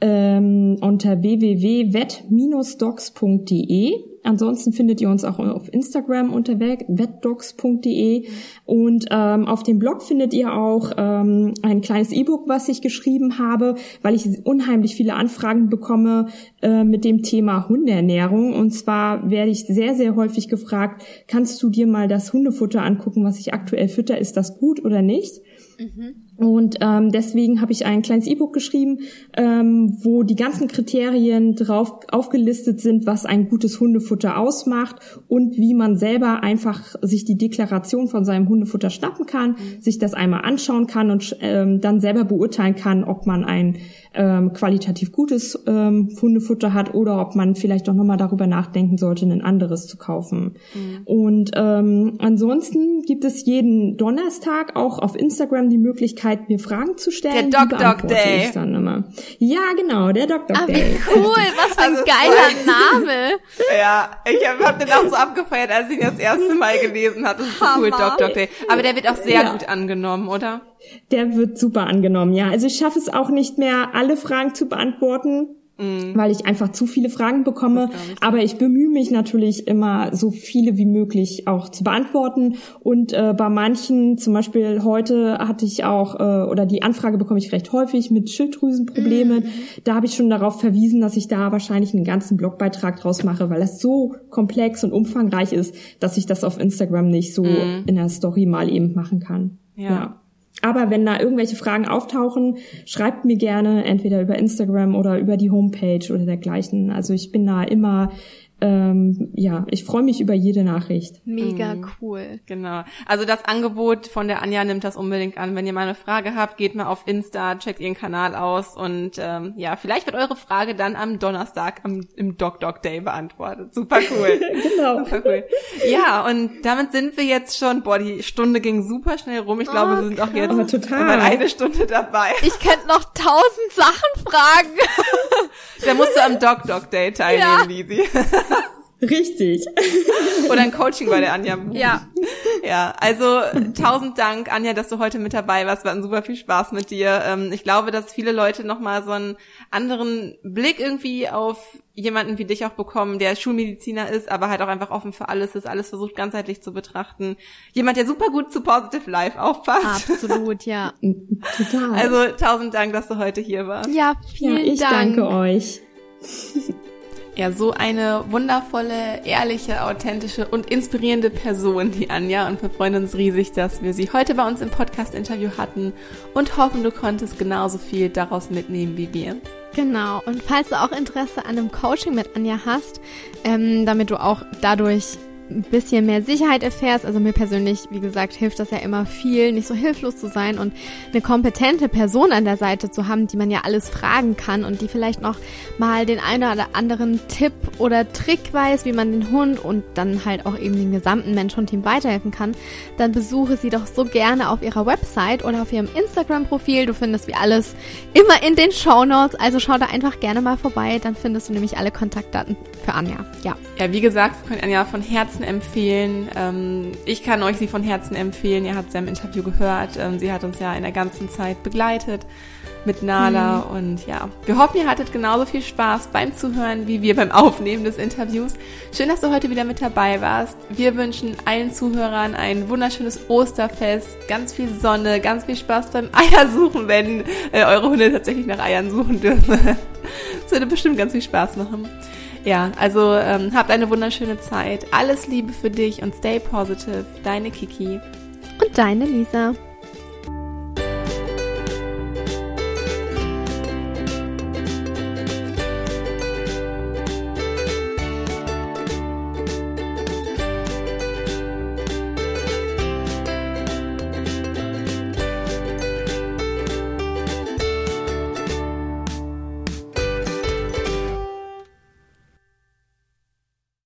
ähm, unter www.vet-docs.de. Ansonsten findet ihr uns auch auf Instagram unter vetdocs.de und ähm, auf dem Blog findet ihr auch ähm, ein kleines E-Book, was ich geschrieben habe, weil ich unheimlich viele Anfragen bekomme äh, mit dem Thema Hundeernährung. Und zwar werde ich sehr, sehr häufig gefragt, kannst du dir mal das Hundefutter angucken, was ich aktuell fütter, ist das gut oder nicht? Mhm. Und ähm, deswegen habe ich ein kleines E-Book geschrieben, ähm, wo die ganzen Kriterien drauf aufgelistet sind, was ein gutes Hundefutter ausmacht und wie man selber einfach sich die Deklaration von seinem Hundefutter schnappen kann, sich das einmal anschauen kann und ähm, dann selber beurteilen kann, ob man ein ähm, qualitativ gutes ähm, Hundefutter hat oder ob man vielleicht doch nochmal darüber nachdenken sollte, ein anderes zu kaufen. Mhm. Und ähm, ansonsten gibt es jeden Donnerstag auch auf Instagram die Möglichkeit, mir Fragen zu stellen. Der Doc Doc Day. dann immer. Ja, genau, der Doc Doc ah, Day. Cool, was für ein also geiler Name. ja, ich habe hab den auch so abgefeiert, als ich ihn das erste Mal gelesen hatte. Das ist so cool, Doc Doc Day. Aber der wird auch sehr ja. gut angenommen, oder? Der wird super angenommen, ja. Also ich schaffe es auch nicht mehr, alle Fragen zu beantworten, mm. weil ich einfach zu viele Fragen bekomme. Aber ich bemühe mich natürlich immer, so viele wie möglich auch zu beantworten. Und äh, bei manchen, zum Beispiel heute hatte ich auch, äh, oder die Anfrage bekomme ich recht häufig mit Schilddrüsenproblemen. Mm. Da habe ich schon darauf verwiesen, dass ich da wahrscheinlich einen ganzen Blogbeitrag draus mache, weil das so komplex und umfangreich ist, dass ich das auf Instagram nicht so mm. in der Story mal eben machen kann. ja. ja. Aber wenn da irgendwelche Fragen auftauchen, schreibt mir gerne entweder über Instagram oder über die Homepage oder dergleichen. Also ich bin da immer ähm, ja, ich freue mich über jede Nachricht. Mega mhm. cool. Genau. Also das Angebot von der Anja nimmt das unbedingt an. Wenn ihr mal eine Frage habt, geht mal auf Insta, checkt ihren Kanal aus und ähm, ja, vielleicht wird eure Frage dann am Donnerstag am, im Doc Doc Day beantwortet. Super cool. genau. Super cool. Ja, und damit sind wir jetzt schon, boah, die Stunde ging super schnell rum. Ich oh, glaube, wir sind auch jetzt total. eine Stunde dabei. Ich könnte noch tausend Sachen fragen. da musst du am Doc Doc Day teilnehmen, ja. Lisi. Richtig. Oder ein Coaching bei der Anja. Ja. Ja, also tausend Dank, Anja, dass du heute mit dabei warst. Wir hatten super viel Spaß mit dir. Ähm, ich glaube, dass viele Leute nochmal so einen anderen Blick irgendwie auf jemanden wie dich auch bekommen, der Schulmediziner ist, aber halt auch einfach offen für alles ist, alles versucht ganzheitlich zu betrachten. Jemand, der super gut zu Positive Life aufpasst. Absolut, ja. Total. Also tausend Dank, dass du heute hier warst. Ja, vielen ja, ich Dank. Ich danke euch. Ja, so eine wundervolle, ehrliche, authentische und inspirierende Person, die Anja. Und wir freuen uns riesig, dass wir sie heute bei uns im Podcast-Interview hatten und hoffen, du konntest genauso viel daraus mitnehmen wie wir. Genau. Und falls du auch Interesse an einem Coaching mit Anja hast, ähm, damit du auch dadurch ein bisschen mehr Sicherheit erfährst. Also mir persönlich, wie gesagt, hilft das ja immer viel, nicht so hilflos zu sein und eine kompetente Person an der Seite zu haben, die man ja alles fragen kann und die vielleicht noch mal den einen oder anderen Tipp oder Trick weiß, wie man den Hund und dann halt auch eben den gesamten Mensch-Hund-Team weiterhelfen kann, dann besuche sie doch so gerne auf ihrer Website oder auf ihrem Instagram-Profil. Du findest wie alles immer in den Show Notes, also schau da einfach gerne mal vorbei, dann findest du nämlich alle Kontaktdaten für Anja. Ja. Ja, wie gesagt, wir können Anja von Herzen empfehlen. Ähm, ich kann euch sie von Herzen empfehlen. Ihr habt sie im Interview gehört. Ähm, sie hat uns ja in der ganzen Zeit begleitet mit Nala. Mhm. Und ja, wir hoffen, ihr hattet genauso viel Spaß beim Zuhören wie wir beim Aufnehmen des Interviews. Schön, dass du heute wieder mit dabei warst. Wir wünschen allen Zuhörern ein wunderschönes Osterfest, ganz viel Sonne, ganz viel Spaß beim Eiersuchen, wenn äh, eure Hunde tatsächlich nach Eiern suchen dürfen. das würde bestimmt ganz viel Spaß machen. Ja, also ähm, habt eine wunderschöne Zeit. Alles Liebe für dich und stay positive. Deine Kiki. Und deine Lisa.